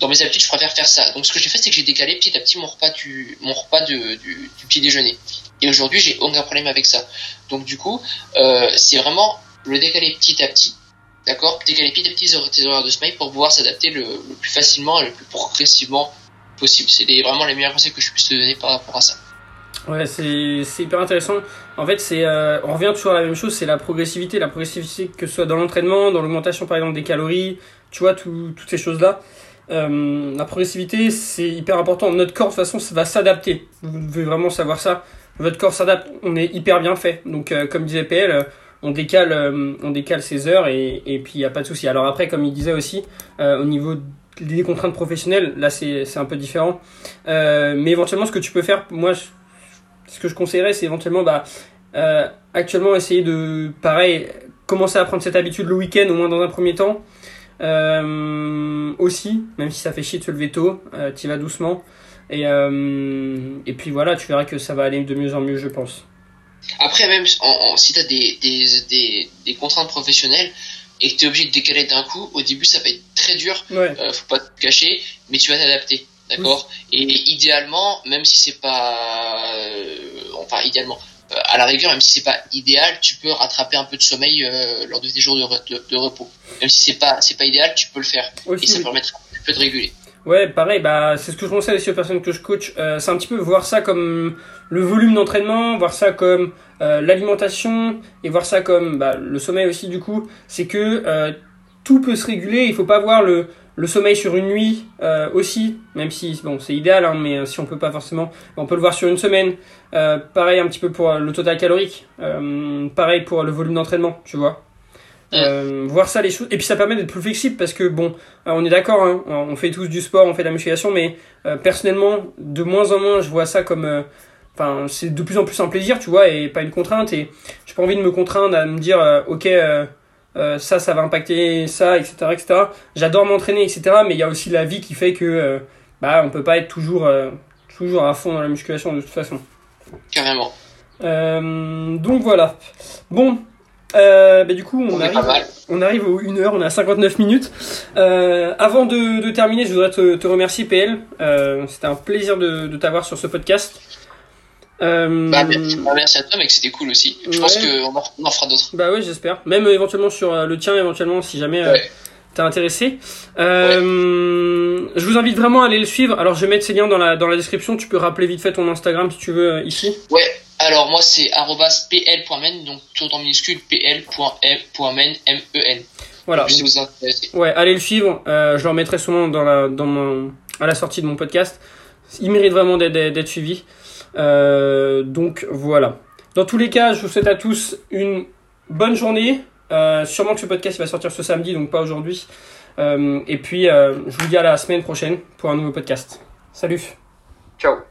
dans mes habitudes, je préfère faire ça. Donc ce que j'ai fait, c'est que j'ai décalé petit à petit mon repas du, mon repas du, du petit déjeuner. Et aujourd'hui, j'ai aucun problème avec ça. Donc du coup, euh, c'est vraiment le décaler petit à petit. D'accord Décaler petit à petit tes horaires de sommeil pour pouvoir s'adapter le, plus facilement et le plus progressivement possible. C'est vraiment les meilleurs conseils que je puisse te donner par rapport à ça. Ouais, c'est hyper intéressant. En fait, c'est euh, on revient toujours à la même chose, c'est la progressivité. La progressivité, que ce soit dans l'entraînement, dans l'augmentation par exemple des calories, tu vois, tout, toutes ces choses-là. Euh, la progressivité, c'est hyper important. Notre corps, de toute façon, va s'adapter. Vous devez vraiment savoir ça. Votre corps s'adapte. On est hyper bien fait. Donc, euh, comme disait PL, on décale, euh, on décale ses heures et, et puis il n'y a pas de souci. Alors après, comme il disait aussi, euh, au niveau des contraintes professionnelles, là, c'est un peu différent. Euh, mais éventuellement, ce que tu peux faire, moi, ce que je conseillerais, c'est éventuellement, bah, actuellement, essayer de, pareil, commencer à prendre cette habitude le week-end, au moins dans un premier temps. Aussi, même si ça fait chier de se lever tôt, tu vas doucement. Et, et puis voilà, tu verras que ça va aller de mieux en mieux, je pense. Après, même en, en, si tu as des, des, des, des, contraintes professionnelles et que tu es obligé de décaler d'un coup, au début ça va être très dur, ouais. euh, faut pas te cacher, mais tu vas t'adapter. D'accord oui. Et idéalement, même si c'est pas. Euh, enfin, idéalement, euh, à la rigueur, même si c'est pas idéal, tu peux rattraper un peu de sommeil euh, lors de tes jours de, de, de repos. Même si c'est pas c'est pas idéal, tu peux le faire Aussi, et ça oui. permettra un peu de réguler. Ouais, pareil, bah, c'est ce que je conseille aussi aux personnes que je coach. Euh, c'est un petit peu voir ça comme le volume d'entraînement, voir ça comme euh, l'alimentation et voir ça comme bah, le sommeil aussi du coup. C'est que euh, tout peut se réguler, il faut pas voir le, le sommeil sur une nuit aussi, même si bon c'est idéal, hein, mais si on peut pas forcément, on peut le voir sur une semaine. Pareil un petit peu pour le total calorique, pareil pour le volume d'entraînement, tu vois. Euh, voir ça les choses. Et puis ça permet d'être plus flexible parce que bon euh, on est d'accord hein, on fait tous du sport on fait de la musculation mais euh, personnellement de moins en moins je vois ça comme euh, enfin c'est de plus en plus un plaisir tu vois et pas une contrainte et j'ai pas envie de me contraindre à me dire euh, ok euh, euh, ça ça va impacter ça etc etc j'adore m'entraîner etc mais il y a aussi la vie qui fait que euh, bah on peut pas être toujours euh, toujours à fond dans la musculation de toute façon. Carrément. euh, donc voilà. Bon euh, bah, du coup on, arrive on arrive aux 1 heure, on est à 59 minutes. Euh, avant de, de terminer, je voudrais te, te remercier, PL. Euh, C'était un plaisir de, de t'avoir sur ce podcast. Euh, Bah, merci, à toi, mec, c'était cool aussi. Je pense qu'on en, on en fera d'autres. bah ouais, j'espère. Même euh, éventuellement sur euh, le tien, éventuellement, si jamais Ouais. t'es intéressé. Euh, Je vous invite vraiment à aller le suivre. Alors, je vais mettre ces liens dans la, dans la description. Tu peux rappeler vite fait ton Instagram si tu veux ici. Ouais, alors moi c'est arrobas pl.men, donc tout en minuscule pl.men, M-E-N. Voilà. Si vous intéressez. Ouais, allez le suivre. Euh, je le remettrai souvent dans la, dans mon, à la sortie de mon podcast. Il mérite vraiment d'être, d'être suivi. Euh, donc voilà. Dans tous les cas, je vous souhaite à tous une bonne journée. Euh, sûrement que ce podcast il va sortir ce samedi, donc pas aujourd'hui. Euh, et puis, euh, je vous dis à la semaine prochaine pour un nouveau podcast. Salut Ciao.